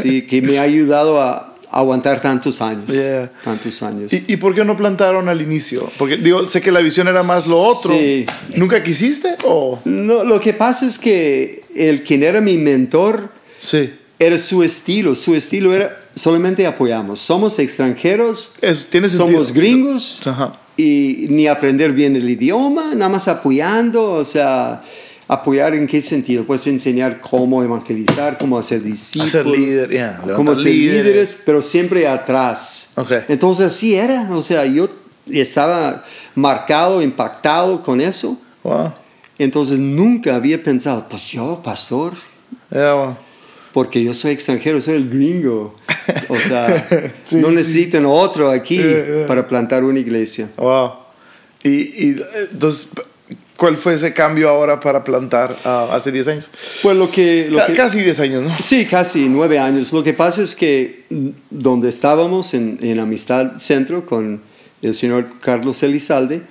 sí, que me ha ayudado a aguantar tantos años. Yeah. Tantos años. ¿Y, y por qué no plantaron al inicio? Porque digo, sé que la visión era más lo otro. Sí. ¿Nunca quisiste? O No, lo que pasa es que el quien era mi mentor sí. era su estilo. Su estilo era solamente apoyamos. Somos extranjeros, Es, tiene sentido. somos gringos Ajá. Y ni aprender bien el idioma, nada más apoyando, o sea, apoyar en qué sentido, pues enseñar cómo evangelizar, cómo hacer discípulos, Hacer líder, yeah, cómo ser líderes. líderes, pero siempre atrás. Ok. Entonces así era, o sea, yo estaba marcado, impactado con eso. Wow. Entonces nunca había pensado, pues yo, pastor, Yeah, wow. Porque yo soy extranjero, soy el gringo. O sea, Sí, no sí. necesitan otro aquí Eh, eh. para plantar una iglesia. Wow. Y, y entonces, ¿cuál fue ese cambio ahora para plantar ah, hace 10 años? Pues lo que... lo Ca- que- Casi 10 años, ¿no? Sí, casi nueve años. Lo que pasa es que donde estábamos en, en Amistad Centro con el señor Carlos Elizalde,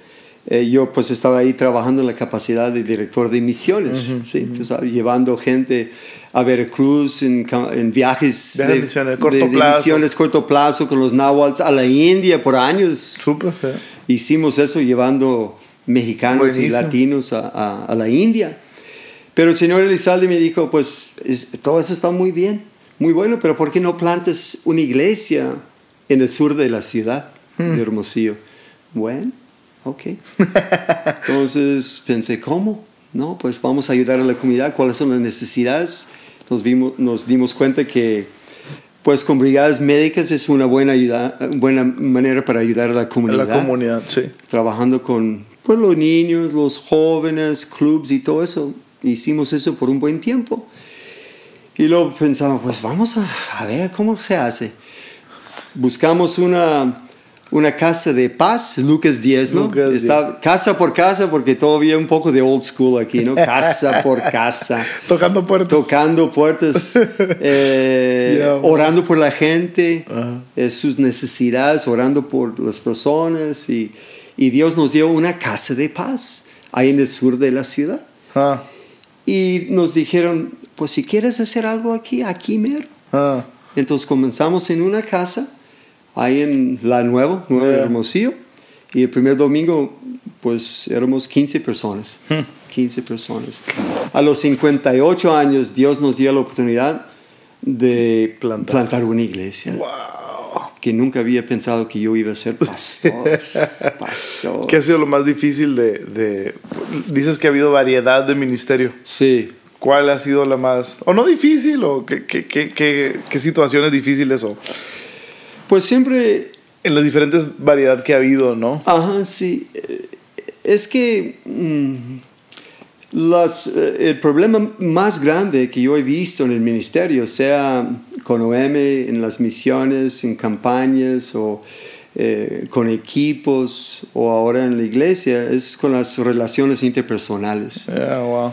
eh, yo pues estaba ahí trabajando en la capacidad de director de misiones, ¿sí? Tú sabes, llevando gente a Veracruz en, en viajes Viajes de, misiones, corto de- de misiones corto plazo con los náhuatls a la India por años. Súper. eh. Hicimos eso llevando mexicanos y latinos a, a- a la India. Pero el señor Elizalde me dijo, pues es- todo eso está muy bien, muy bueno, pero ¿por qué no plantas una iglesia en el sur de la ciudad Hmm. de Hermosillo? Bueno, ok. Entonces pensé, ¿cómo? No, pues vamos a ayudar a la comunidad, ¿cuáles son las necesidades? Nos, vimos, nos dimos cuenta que pues con brigadas médicas es una buena, ayuda, buena manera para ayudar a la comunidad la comunidad, sí. trabajando con pues, los niños, los jóvenes, clubs y todo eso. Hicimos eso por un buen tiempo. Y luego pensamos, pues vamos a, a ver cómo se hace. Buscamos una, una casa de paz, Lucas 10, ¿no? Lucas 10. Está casa por casa, porque todavía un poco de old school aquí, ¿no? Casa por casa Tocando puertas. tocando puertas, eh, Yeah. orando por la gente, eh, sus necesidades, orando por las personas y, y Dios nos dio una casa de paz ahí en el sur de la ciudad. Ah, Y nos dijeron, pues si quieres hacer algo aquí, aquí mero. ah. Entonces comenzamos en una casa, ahí en La Nueva, Nueva Yeah. Hermosillo, y el primer domingo, pues éramos 15 personas. Hmm. 15 personas. A los 58 años, Dios nos dio la oportunidad de Plantar. plantar, una iglesia. Wow. Que nunca había pensado que yo iba a ser pastor. pastor. ¿Qué ha sido lo más difícil de, de- Dices que ha habido variedad de ministerio. Sí. ¿Cuál ha sido la más... O no difícil, o qué, qué, qué, qué, qué situaciones difíciles, o Pues siempre en la diferentes variedad que ha habido, ¿no? Ajá, sí. Eh, Es que mm, las, eh, el problema más grande que yo he visto en el ministerio, sea con OM, en las misiones, en campañas o eh, con equipos o ahora en la iglesia, es con las relaciones interpersonales. Yeah, wow.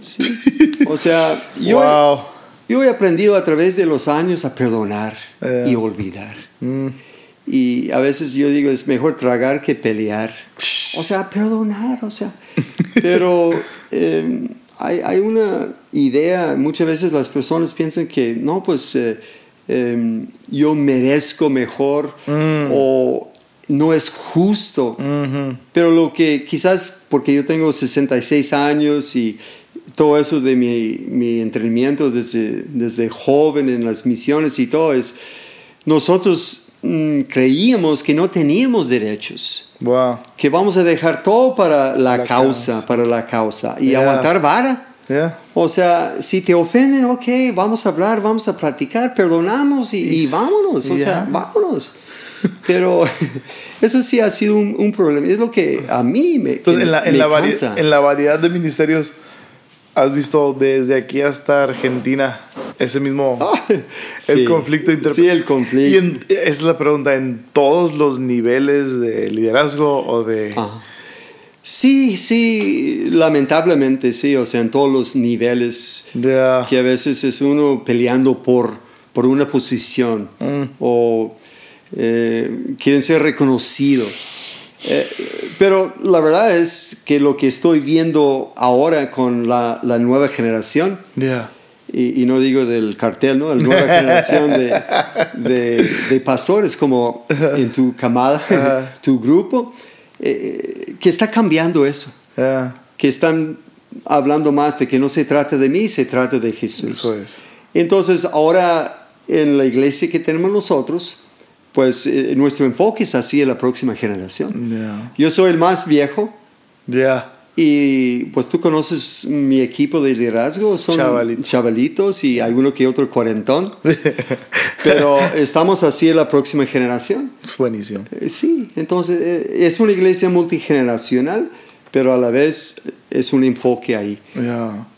Sí. O sea, yo, wow. Yo he aprendido a través de los años a perdonar Eh. y olvidar. Mm. Y a veces yo digo, es mejor tragar que pelear. O sea, perdonar, o sea. Pero eh, hay, hay una idea, muchas veces las personas piensan que, no, pues eh, eh, yo merezco mejor o no es justo. Pero lo que quizás, porque yo tengo 66 años y todo eso de mi, mi entrenamiento desde, desde joven en las misiones y todo, es, nosotros mm, creíamos que no teníamos derechos, Wow. que vamos a dejar todo para la, La causa, causa. para la causa y Yeah. aguantar vara. Yeah. O sea, si te ofenden, ok, vamos a hablar, vamos a platicar, perdonamos y, y vámonos, o ya. sea, vámonos. Pero eso sí ha sido un, un problema, es lo que a mí me, Entonces, que en la, en, me la vari- cansa. en la variedad de ministerios, has visto desde aquí hasta Argentina ese mismo. Ah, el sí. conflicto inter- Sí, el conflicto. Y en- es la pregunta: ¿en todos los niveles de liderazgo o de.? Ajá. Sí, sí, lamentablemente sí, o sea, en todos los niveles, que a veces es uno peleando por, por una posición Mm. o eh, quieren ser reconocidos. Eh, pero la verdad es que lo que estoy viendo ahora con la, la nueva generación, Ya. y, y no digo del cartel, ¿no? La nueva generación de, de, de pastores como en tu camada, Ajá. tu grupo, eh, que está cambiando eso, Ya. que están hablando más de que no se trata de mí, se trata de Jesús. Eso es. Entonces, ahora en la iglesia que tenemos nosotros, pues eh, nuestro enfoque es hacia la próxima generación. Yo soy el más viejo Ya. y pues tú conoces mi equipo de liderazgo, son Chavalitos. chavalitos y hay uno que otro cuarentón, pero estamos hacia la próxima generación. Es buenísimo. Eh, Sí, entonces eh, es una iglesia multigeneracional, pero a la vez es un enfoque ahí.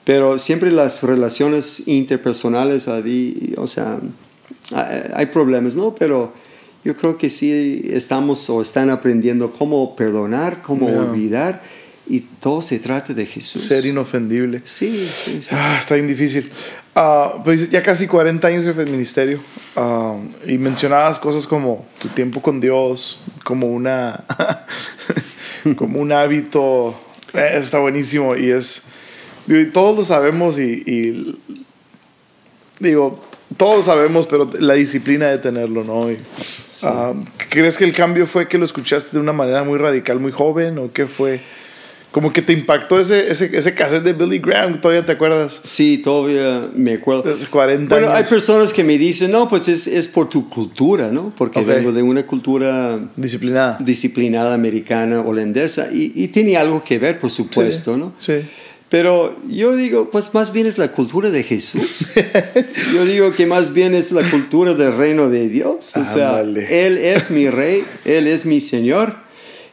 Pero siempre las relaciones interpersonales, ahí, o sea, hay, hay problemas, ¿no? Pero yo creo que sí estamos o están aprendiendo cómo perdonar, cómo olvidar, y todo se trata de Jesús. Ser inofendible. Sí, sí, sí. Ah, está bien difícil. Ah, pues ya casi 40 años jefe de ministerio. Ah, y mencionabas cosas como tu tiempo con Dios, como una. como un hábito. Eh, está buenísimo. Y es. digo, todos lo sabemos y, y- Digo, todos sabemos, pero la disciplina de tenerlo, ¿no? Y, ah, ¿Crees que el cambio fue que lo escuchaste de una manera muy radical, muy joven? ¿O qué fue? Como que te impactó ese, ese, ese cassette de Billy Graham, ¿todavía te acuerdas? Sí, todavía me acuerdo. Hace 40 Bueno, hay personas que me dicen, no, pues es, es por tu cultura, ¿no? Porque Ok. vengo de una cultura Disciplinada. disciplinada americana, holandesa, y, y tiene algo que ver, por supuesto, Sí, ¿no? Sí. Pero yo digo, pues más bien es la cultura de Jesús. yo digo que más bien es la cultura del reino de Dios. O sea, Ándale. Él es mi rey, Él es mi Señor,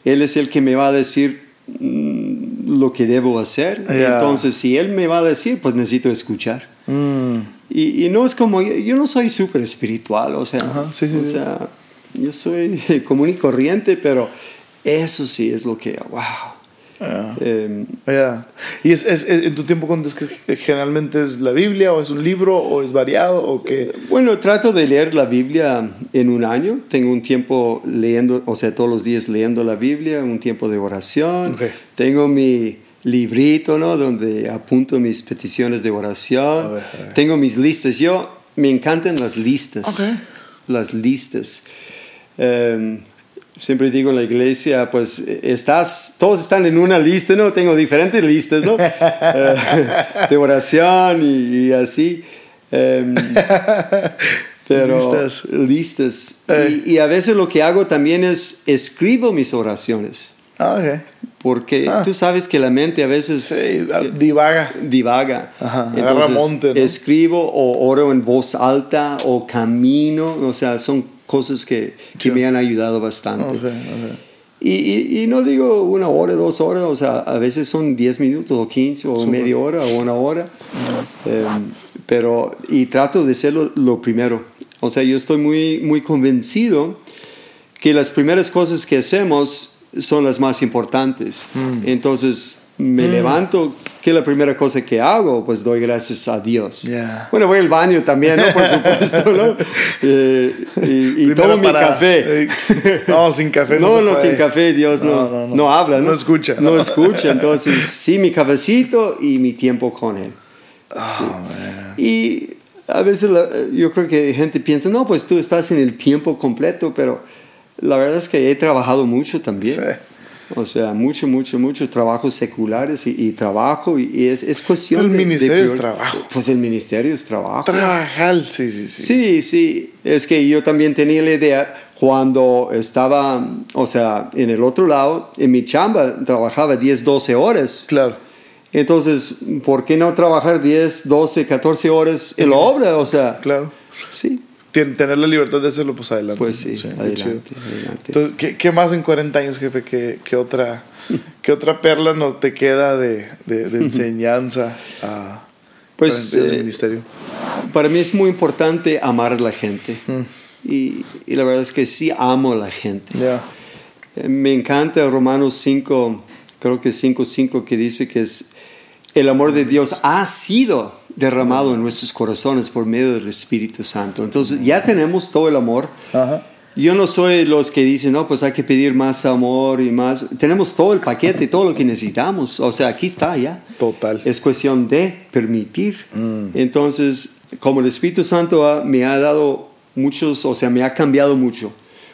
Él es el que me va a decir mm, lo que debo hacer. Ya. Entonces, si Él me va a decir, pues necesito escuchar. Mm, Y, y no es como, yo no soy súper espiritual, o sea, Ajá, sí, sí, o sí. sea, yo soy común y corriente, pero eso sí es lo que, wow. Ya. Em, Ya. ¿Y es, es- es- en tu tiempo con Dios que generalmente es la Biblia o es un libro o es variado o qué? Bueno, trato de leer la Biblia en un año. Tengo un tiempo leyendo, o sea, todos los días leyendo la Biblia, un tiempo de oración. Ok. Tengo mi librito, ¿no? Donde apunto mis peticiones de oración. A ver, a ver. Tengo mis listas. Yo me encantan las listas. Ok. Las listas. Em, siempre digo en la iglesia, pues estás, todos están en una lista, ¿no? Tengo diferentes listas, ¿no? Eh, de oración y, y así. Em, pero Listas. listas. Eh. Y, y a veces lo que hago también es escribo mis oraciones. Ah, ok. Porque Ah. tú sabes que la mente a veces Sí, ah, divaga. divaga. Ajá, agarra monte, ¿no? Escribo o oro en voz alta o camino. O sea, son cosas que, que Sí. me han ayudado bastante. Ok, ok. Y, y- y no digo una hora, dos horas, o sea, a veces son 10 minutos o 15 o Súper. media hora o una hora. Eh, pero, y trato de ser lo, lo primero. O sea, yo estoy muy, muy convencido que las primeras cosas que hacemos son las más importantes. Mm. Entonces, me levanto, ¿qué es la primera cosa que hago? Pues doy gracias a Dios. Ya. Bueno, voy al baño también, ¿no? Por supuesto, ¿no? Eh, y y tomo mi café. Eh, No, sin café no No, no, sin café Dios no, No, no, no, habla, ¿no? No escucha, No, escucha, entonces sí, mi cafecito y mi tiempo con Él. Oh, man. Y a veces la- yo creo que gente piensa, no, pues tú estás en el tiempo completo, pero la verdad es que he trabajado mucho también. Sí. O sea, mucho, mucho, mucho trabajos seculares y, y trabajo y, y es, es cuestión El de- ministerio es trabajo. Pues el ministerio es trabajo. Trabajar, sí, sí, sí. Sí, sí, es que yo también tenía la idea cuando estaba, o sea, en el otro lado, en mi chamba trabajaba 10, 12 horas. Claro. Entonces, ¿por qué no trabajar 10, 12, 14 horas en la obra? O sea, Claro. sí, Tener la libertad de hacerlo, pues adelante. pues sí, adelante, adelante. Entonces, ¿qué, qué más en 40 años, jefe? ¿Qué, qué otra, ¿Qué otra perla nos te queda de, de, de enseñanza a Pues, 40 años de eh, ministerio? Para mí es muy importante amar a la gente. Mm. Y, y la verdad es que sí amo a la gente. Eh, Me encanta Romanos 5, creo que 5, 5, que dice que es el amor de Dios ha sido derramado en nuestros corazones por medio del Espíritu Santo. Entonces ya tenemos todo el amor. Ajá. Yo no soy los que dicen, no, pues hay que pedir más amor y más. Tenemos todo el paquete, todo lo que necesitamos. O sea, aquí está ya. Total. Es cuestión de permitir. Entonces, como el Espíritu Santo ha- me ha dado muchos, o sea, me ha cambiado mucho,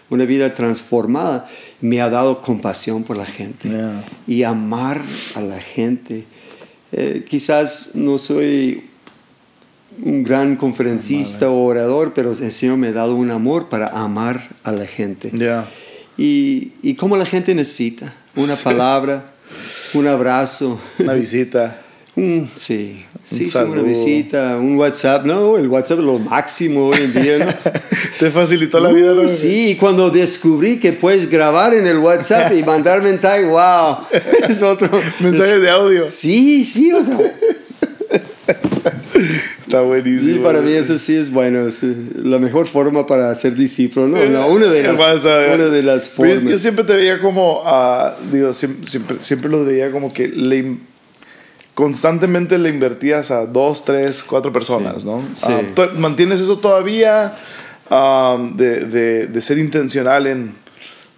una vida transformada, me ha dado compasión por la gente Yeah. y amar a la gente. Eh, quizás no soy un gran conferencista o orador, pero el Señor me ha dado un amor para amar a la gente. Ya. Y, y como la gente necesita una palabra, un abrazo, Una visita. Mm, sí, sí, sí, una visita, un WhatsApp, no, el WhatsApp es lo máximo hoy en día, ¿no? Te facilitó la vida. Uh, sí, cuando descubrí que puedes grabar en el WhatsApp y mandar mensaje, wow, es otro. Mensajes de audio. Sí, sí, o sea, Está buenísimo. sí, para mí eso sí es bueno, la mejor forma para ser discípulo, ¿no? no una, de las, una de las formas. Yo siempre te veía como, ah, digo, siempre, siempre, lo veía como que le constantemente le invertías a dos, tres, cuatro personas, Sí, ¿no? sí. Ah, to- ¿Mantienes eso todavía ah, de, de- de ser intencional en...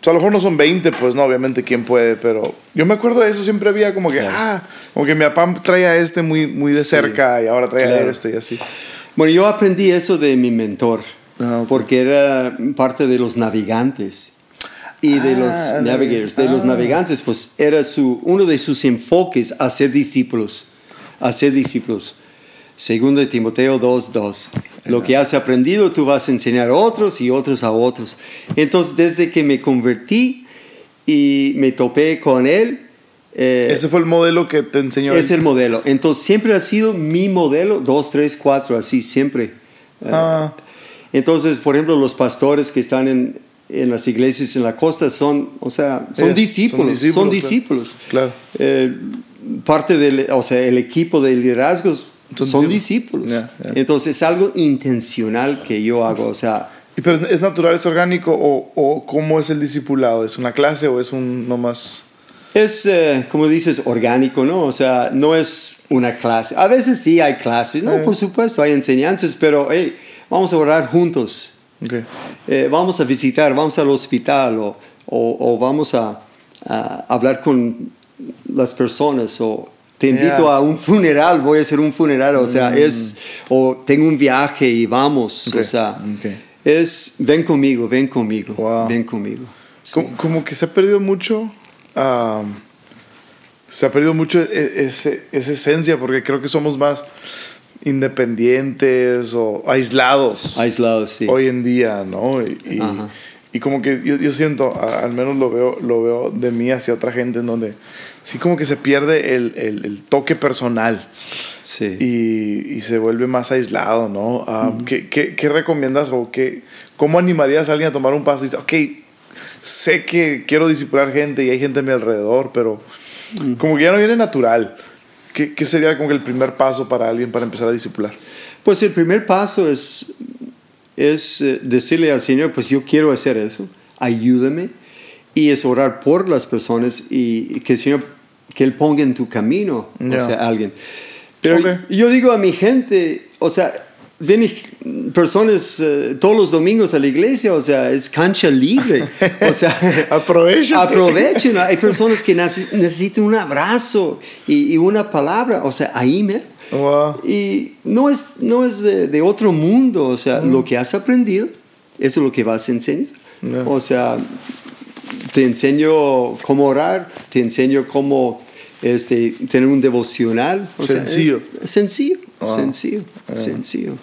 O sea, a lo mejor no son 20, pues no, obviamente quién puede, pero yo me acuerdo de eso, siempre había como que, ah, como que mi papá traía este muy, muy de cerca y ahora trae a claro. este y así. Bueno, yo aprendí eso de mi mentor, Ah, ok. porque era parte de los navegantes y de Ah, los navigators, de los ah. navegantes, pues era su, uno de sus enfoques hacer discípulos, hacer discípulos. Segundo de Timoteo 2.2. Lo que has aprendido tú vas a enseñar a otros y otros a otros. Entonces, desde que me convertí y me topé con él, eh, Ese fue el modelo que te enseñó. es él. el modelo. Entonces siempre ha sido mi modelo, dos, tres, cuatro, así, siempre. Eh, Ah. Entonces, por ejemplo, los pastores que están en, en las iglesias en la costa son, o sea, son Eh, discípulos, son son discípulos, discípulos. Claro. Eh, parte del, o sea, el equipo de liderazgos Son son, discípulos. Ya, ya. Entonces es algo intencional que yo hago, o sea, ¿Y ¿Pero es natural, es orgánico o, o cómo es el discipulado? ¿Es una clase o es un nomás? Es, eh, como dices, orgánico, ¿no? O sea, no es una clase. A veces sí hay clases, ¿no? Eh. Por supuesto, hay enseñanzas, pero, hey, vamos a orar juntos. Ok. Eh, vamos a visitar, vamos al hospital o, o- o vamos a, a hablar con las personas o te invito Yeah. a un funeral, voy a hacer un funeral, o sea, es, o tengo un viaje y vamos, Ok, o sea, ok. es, ven conmigo, ven conmigo, Wow. ven conmigo. Como, como que se ha perdido mucho. ah, se ha perdido mucho e- ese- esa esencia porque creo que somos más independientes o aislados Aislados, sí. hoy en día, ¿no? Y, y- y como que yo, yo siento, al menos lo veo, lo veo de mí hacia otra gente en donde sí como que se pierde el, el- el toque personal. sí. y, y se vuelve más aislado, ¿no? Ah, ¿qué, qué, qué recomiendas o qué, cómo animarías a alguien a tomar un paso y decir, ok, sé que quiero discipular gente y hay gente a mi alrededor, pero como que ya no viene natural? ¿Qué, qué sería como que el primer paso para alguien para empezar a discipular? Pues el primer paso es, es eh, decirle al Señor, pues yo quiero hacer eso, ayúdame. Y es orar por las personas y, y que el Señor, que Él ponga en tu camino, Ya. o sea, alguien. Pero Ok. yo digo a mi gente, o sea, vienen personas eh, todos los domingos a la iglesia, o sea, es cancha libre. O sea, Aprovechen. Aprovechen. Hay personas que necesitan un abrazo y, y una palabra, o sea, ahí me. Wow. Y no es, no es de, de otro mundo, o sea, lo que has aprendido, eso es lo que vas a enseñar. Ya. O sea, te enseño cómo orar, te enseño cómo este, tener un devocional. o Sencillo. eh, sencillo, Wow. sencillo, sencillo.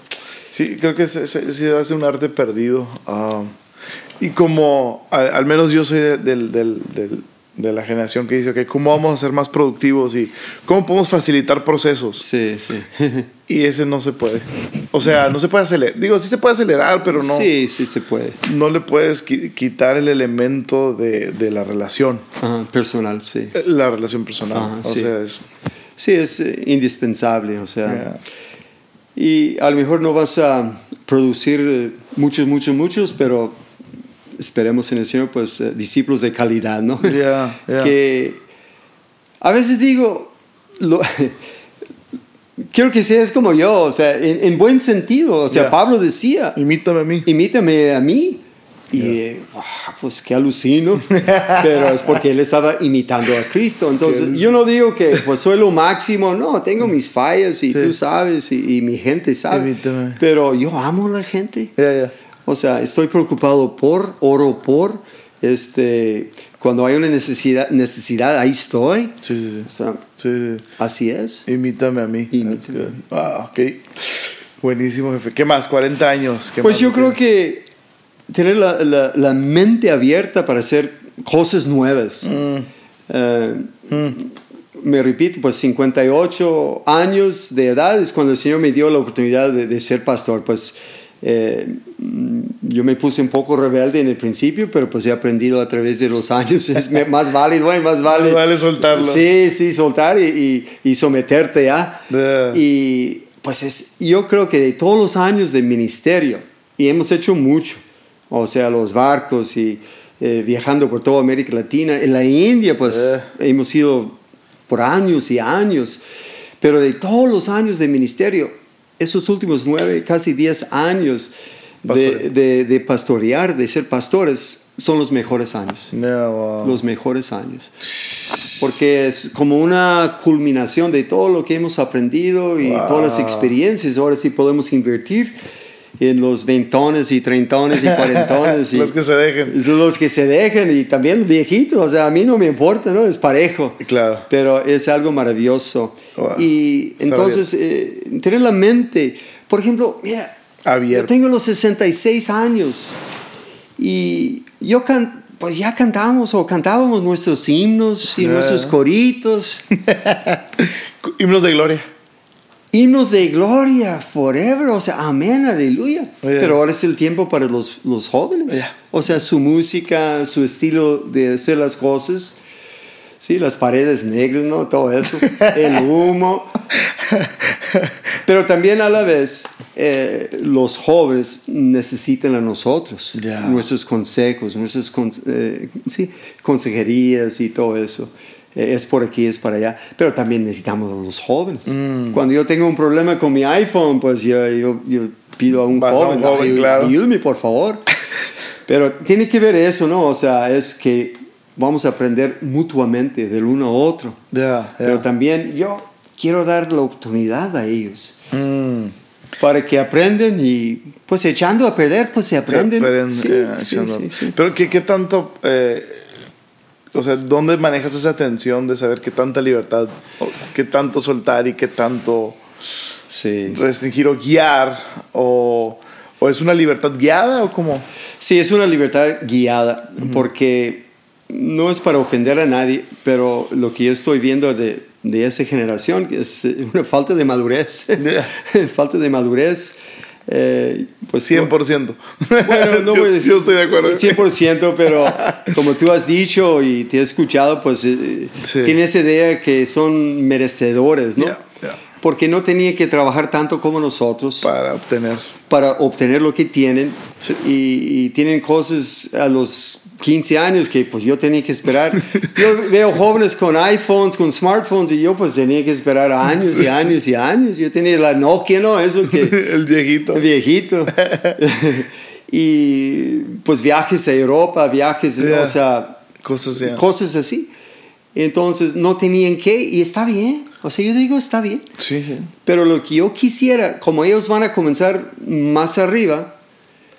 Sí, creo que se, se, se hace un arte perdido. Ah, y como, al, al menos yo soy de, del- del- del- de la generación que dice, ok, ¿cómo vamos a ser más productivos y cómo podemos facilitar procesos? Sí, sí. Y ese no se puede. O sea, no se puede acelerar. Digo, sí se puede acelerar, pero no, Sí, sí se puede. no le puedes qui- quitar el elemento de, de la relación, Ajá, personal, sí. la relación personal. Ajá, o sí. sea, es... Sí, es eh, indispensable, o sea. yeah. Y a lo mejor no vas a producir eh, muchos, muchos, muchos, pero esperemos en el Señor, pues, eh, discípulos de calidad, ¿no? Yeah, yeah. Que a veces digo, lo- quiero que seas como yo, o sea, en, en buen sentido. O sea, Yeah. Pablo decía, Imítame a mí. imítame a mí. Y eh, ah, pues qué alucino, pero es porque él estaba imitando a Cristo. Entonces, yo no digo que pues soy lo máximo, no, tengo mis fallas y Sí. tú sabes y, y mi gente sabe. Imítame. Pero yo amo a la gente. O sea, estoy preocupado por, oro por, este, cuando hay una necesidad, necesidad ahí estoy. Sí, sí, sí. O sea, Sí, sí. así es. Imítame a mí. Imítame. Ah, ok. Buenísimo, jefe. ¿Qué más? 40 años. ¿Qué Pues más yo creo que tener la, la- la mente abierta para hacer cosas nuevas. Mm. Eh, me repito, pues 58 años de edad es cuando el Señor me dio la oportunidad de, de ser pastor. Pues eh, yo me puse un poco rebelde en el principio, pero pues he aprendido a través de los años, es más válido, más vale. Más vale soltarlo. Sí, sí, soltar y, y, y someterte a. Yeah. Y pues es, yo creo que de todos los años de ministerio, y hemos hecho mucho, o sea, los barcos y eh, viajando por toda América Latina, en la India pues Eh. hemos ido por años y años, pero de todos los años de ministerio, esos últimos nueve, casi diez años de, Pastorear. de- de pastorear, de ser pastores, son los mejores años Yeah, wow. los mejores años. Porque es como una culminación de todo lo que hemos aprendido y Wow. todas las experiencias. Ahora sí podemos invertir en los veintones y treintones y cuarentones. y Los que se dejen. Los que se dejan y también viejitos. O sea, a mí no me importa, ¿no? Es parejo. Claro. Pero es algo maravilloso. Wow. Y Está entonces, eh, tener la mente. Por ejemplo, mira, Abierto. yo tengo los 66 años y yo can, pues ya cantamos o cantábamos nuestros himnos y Yeah. nuestros coritos, Himnos de gloria. himnos de gloria, forever, o sea, amén, aleluya. Yeah. Pero ahora es el tiempo para los, los jóvenes. Yeah. O sea, su música, su estilo de hacer las cosas. Sí, las paredes negras, ¿no? Todo eso. El humo. Pero también a la vez, eh, los jóvenes necesitan a nosotros, nuestros consejos, nuestras eh, sí, consejerías y todo eso. Eh, es por aquí, es para allá. Pero también necesitamos a los jóvenes. Mm. Cuando yo tengo un problema con mi iPhone, pues yo, yo, yo pido a un Vas a un joven, joven, "Ay, claro". ayúdame por favor. Pero tiene que ver eso, ¿no? O sea, es que vamos a aprender mutuamente del uno a otro. Yeah, Pero yeah. también yo quiero dar la oportunidad a ellos Mm. para que aprenden y pues echando a perder, pues se aprenden. Pero, Sí, eh, sí, sí, sí. Pero ¿qué, qué tanto, eh, o sea, dónde manejas esa tensión de saber qué tanta libertad, qué tanto soltar y qué tanto restringir o guiar? O, o es una libertad guiada o cómo? Sí, es una libertad guiada, porque no es para ofender a nadie, pero lo que yo estoy viendo de, de esa generación es eh, una falta de madurez. Falta de madurez. eh, pues 100%. Bueno, no yo, voy a decir yo estoy de acuerdo. 100%, pero como tú has dicho y te he escuchado, pues eh, Sí. tiene esa idea que son merecedores, ¿no? Yeah, yeah. Porque no tenían que trabajar tanto como nosotros Para obtener. para obtener lo que tienen Sí. y, y tienen cosas a los 15 años que pues yo tenía que esperar. Yo veo jóvenes con iPhones, con smartphones y yo pues tenía que esperar años y años y años. Yo tenía la Nokia, ¿no? Eso que... El viejito. viejito. y pues viajes a Europa, viajes, Yeah. o sea, Cosas así. cosas así. Entonces no tenían que, y está bien. O sea, yo digo, está bien. Sí, sí. Pero lo que yo quisiera, como ellos van a comenzar más arriba,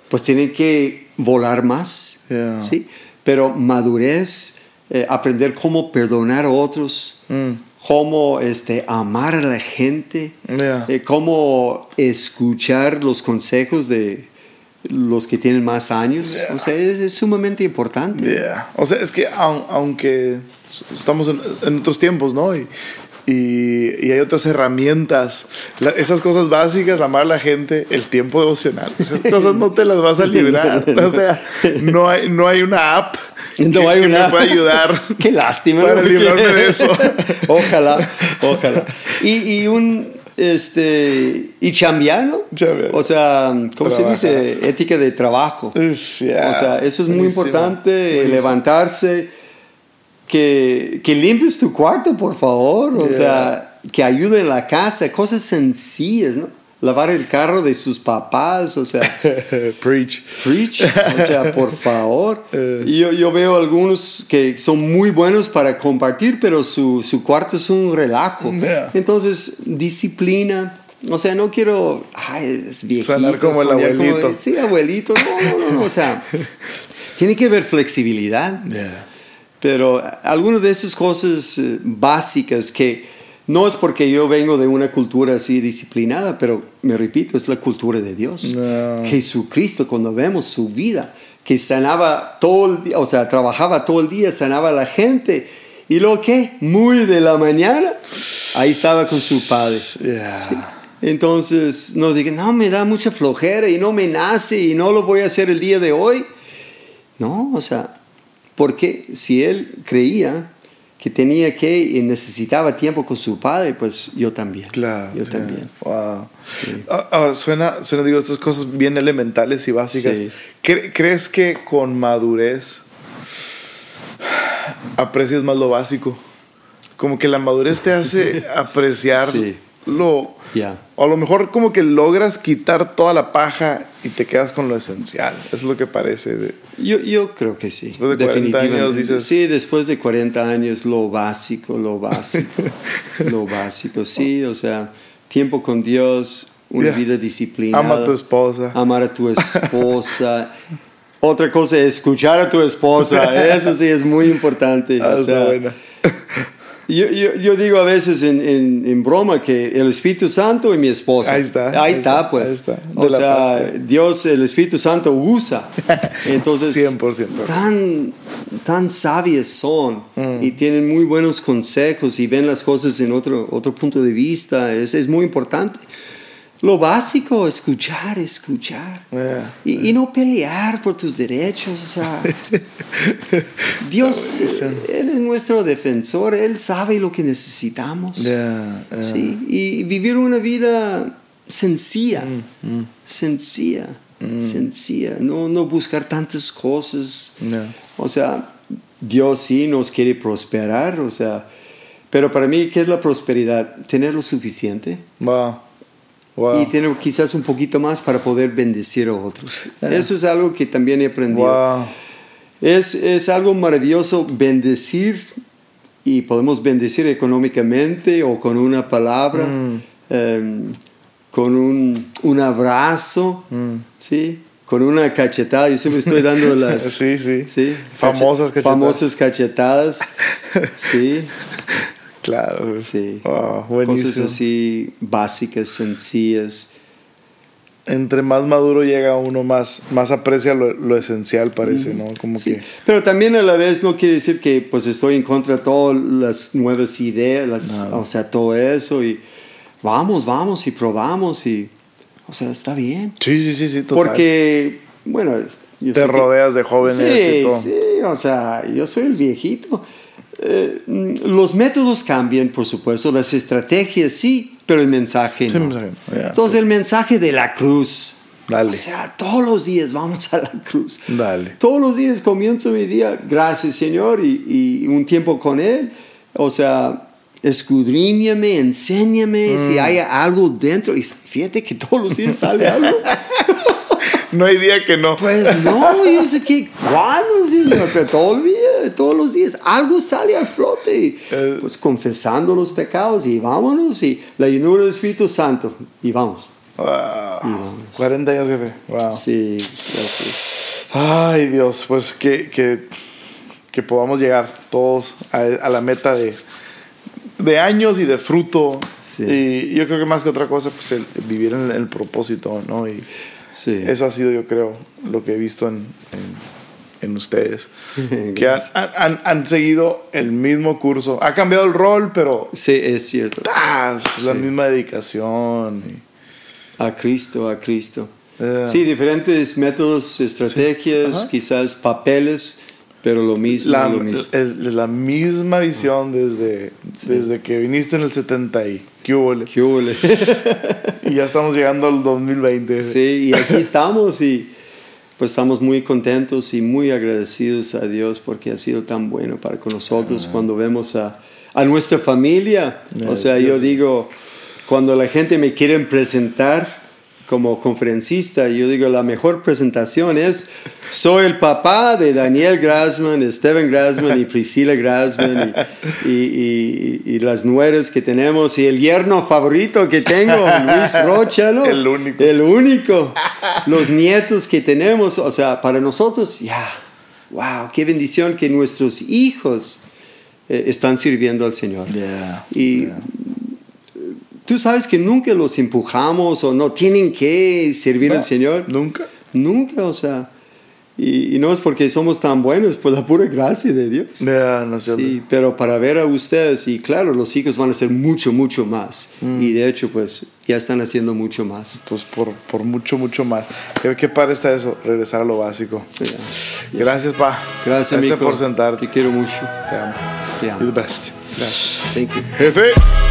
pues tienen que volar más. Yeah. ¿sí? Pero madurez, eh, aprender cómo perdonar a otros, Mm. cómo este, amar a la gente, Yeah. eh, cómo escuchar los consejos de los que tienen más años. Yeah. O sea, es, es sumamente importante. O sea, es que aun- aunque estamos en, en otros tiempos, ¿no? Y, y, y hay otras herramientas, la- esas cosas básicas, amar a la gente, el tiempo devocional, esas cosas no te las vas a librar. O sea, no hay, no hay una app No que, hay que una- me ayudar. Qué lástima. Para librarme de eso. ojalá, ojalá. Y, y un, este, y. Chambear. O sea, ¿cómo se dice? Ética de trabajo. Uf, yeah. O sea, eso es muy Buenísimo. importante, Buenísimo. levantarse, que, que limpies tu cuarto, por favor. O Yeah. sea, que ayude en la casa, cosas sencillas, ¿no? Lavar el carro de sus papás, o sea. Preach. Preach, o sea, por favor. Y yo, yo veo algunos que son muy buenos para compartir, pero su, su cuarto es un relajo. Yeah. Entonces, disciplina. O sea, no quiero, ay, es viejito. Sonar como el abuelito. sí, abuelito. No, no, no, no, O sea, tiene que haber flexibilidad. Yeah. Pero algunas de esas cosas eh, básicas que no es porque yo vengo de una cultura así disciplinada, pero me repito, es la cultura de Dios. No. Jesucristo, cuando vemos su vida, que sanaba todo el día, o sea, trabajaba todo el día, sanaba a la gente ¿Y luego qué? Muy de la mañana, ahí estaba con su padre. Yeah. Sí. Entonces, no digan, no, me da mucha flojera y no me nace y no lo voy a hacer el día de hoy. No, o sea, porque si él creía que tenía que y necesitaba tiempo con su padre, pues yo también. Claro. Yo también. Wow. Ah, Ahora, suena, suena, digo, estas cosas bien elementales y básicas. Sí. ¿Cre- ¿Crees que con madurez aprecias más lo básico? Como que la madurez te hace apreciar Sí. Lo... O a lo mejor como que logras quitar toda la paja y te quedas con lo esencial. Es lo que parece. de- Yo, yo creo que sí. Después de 40 años definitivamente. dices- Sí, después de 40 años, lo básico, lo básico, lo básico, sí, o sea, tiempo con Dios, una Yeah. vida disciplinada. Ama a tu esposa. Amar a tu esposa. Otra cosa es escuchar a tu esposa, eso sí es muy importante. Ah, o sea, buena. Yo, yo, yo digo a veces en, en, en broma que el Espíritu Santo y mi esposa. Ahí está, Ahí, ahí está, está, pues. ahí está. O sea, parte. Dios, el Espíritu Santo usa. Entonces, 100%. tan, tan sabias son Mm. y tienen muy buenos consejos y ven las cosas en otro, otro punto de vista. Es, es muy importante. Lo básico, escuchar, escuchar. Yeah. Y, y no pelear por tus derechos. O sea, Dios, Él es nuestro defensor. Él sabe lo que necesitamos. Yeah, yeah. Sí, y vivir una vida sencilla, Mm, sencilla, sencilla, no, no buscar tantas cosas. O sea, Dios sí nos quiere prosperar, o sea, pero para mí, ¿qué es la prosperidad? Tener lo suficiente Wow. Wow. y tener quizás un poquito más para poder bendecir a otros. Eso es algo que también he aprendido. Wow. Es, es algo maravilloso bendecir y podemos bendecir económicamente o con una palabra, Mm. em, con un, un abrazo, Mm. ¿sí? con una cachetada. Yo siempre estoy dando las Sí, sí. ¿sí? Famosas Cache- cachetadas. Famosas cachetadas. sí, Claro. sí. Wow, Cosas así básicas, sencillas. Entre más maduro llega uno, más, más aprecia lo, lo esencial, parece, ¿no? Como Sí, que. pero también a la vez no quiere decir que pues estoy en contra de todas las nuevas ideas, las- o sea, todo eso y vamos, vamos y probamos y, o sea, está bien. Sí, sí, sí, sí. Total. Porque, bueno, yo Te que- rodeas de jóvenes sí, y todo. Sí, o sea, yo soy el viejito. Eh, mm, los métodos cambian, por supuesto, las estrategias sí, pero el mensaje Sí, no. mensaje no, ya. Entonces el mensaje de la cruz. Dale. O sea, todos los días vamos a la cruz. Dale. Todos los días comienzo mi día, gracias Señor, y, y un tiempo con Él. O sea, escudriñame, enséñame si hay algo dentro. Y fíjate que todos los días sale algo. No hay día que no. Pues no, yo sé que cuándo, Señor, pero todo el día, todos los días algo sale a flote. Eh. Pues confesando los pecados y vámonos. Y la llenura del Espíritu Santo. Y vamos. Wow. vamos. 40 años, jefe. Wow. Sí, gracias. Ay, Dios, pues que, que, que podamos llegar todos a, a la meta de, de años y de fruto. Sí. Y yo creo que más que otra cosa, pues el, el vivir en el, propósito, ¿no? Y Sí. eso ha sido, yo creo, lo que he visto en, en, en ustedes. que han, han- han seguido el mismo curso. Ha cambiado el rol, pero Sí, es cierto. ¡tas! es la misma dedicación. A Cristo, a Cristo. Eh. Sí, diferentes métodos, estrategias, Ajá. quizás papeles, pero lo mismo, La, lo mismo. es, es la misma visión desde, desde que viniste en el 70 y qué hubo, le? ¿Qué hubo, le? y ya estamos llegando al 2020. Sí, y aquí estamos y pues estamos muy contentos y muy agradecidos a Dios porque ha sido tan bueno para con nosotros cuando vemos a, a nuestra familia. O sea, yo digo, cuando la gente me quiere presentar como conferencista, yo digo, la mejor presentación es, soy el papá de Daniel Grassman, Steven Grassman y Priscilla Grassman y, y, y- y las nueras que tenemos y el yerno favorito que tengo, Luis Rocha, ¿no? El único. El único. Los nietos que tenemos, o sea, para nosotros, ya, wow, qué bendición que nuestros hijos eh, están sirviendo al Señor. Yeah, Y tú sabes que nunca los empujamos o no tienen que servir al No, Señor. Nunca. Nunca, o sea. Y, y no es porque somos tan buenos, por la pura gracia de Dios. Ya, no sé. Sí, pero para ver a ustedes, y claro, los hijos van a hacer mucho, mucho más. Y de hecho, pues ya están haciendo mucho más. Pues por, por mucho, mucho más. Qué, qué padre está eso, regresar a lo básico. Ya. Gracias, pa. Gracias, amigo. por sentarte. Te quiero mucho. Te amo. Te amo. You're the best. Gracias. Thank you. Jefe.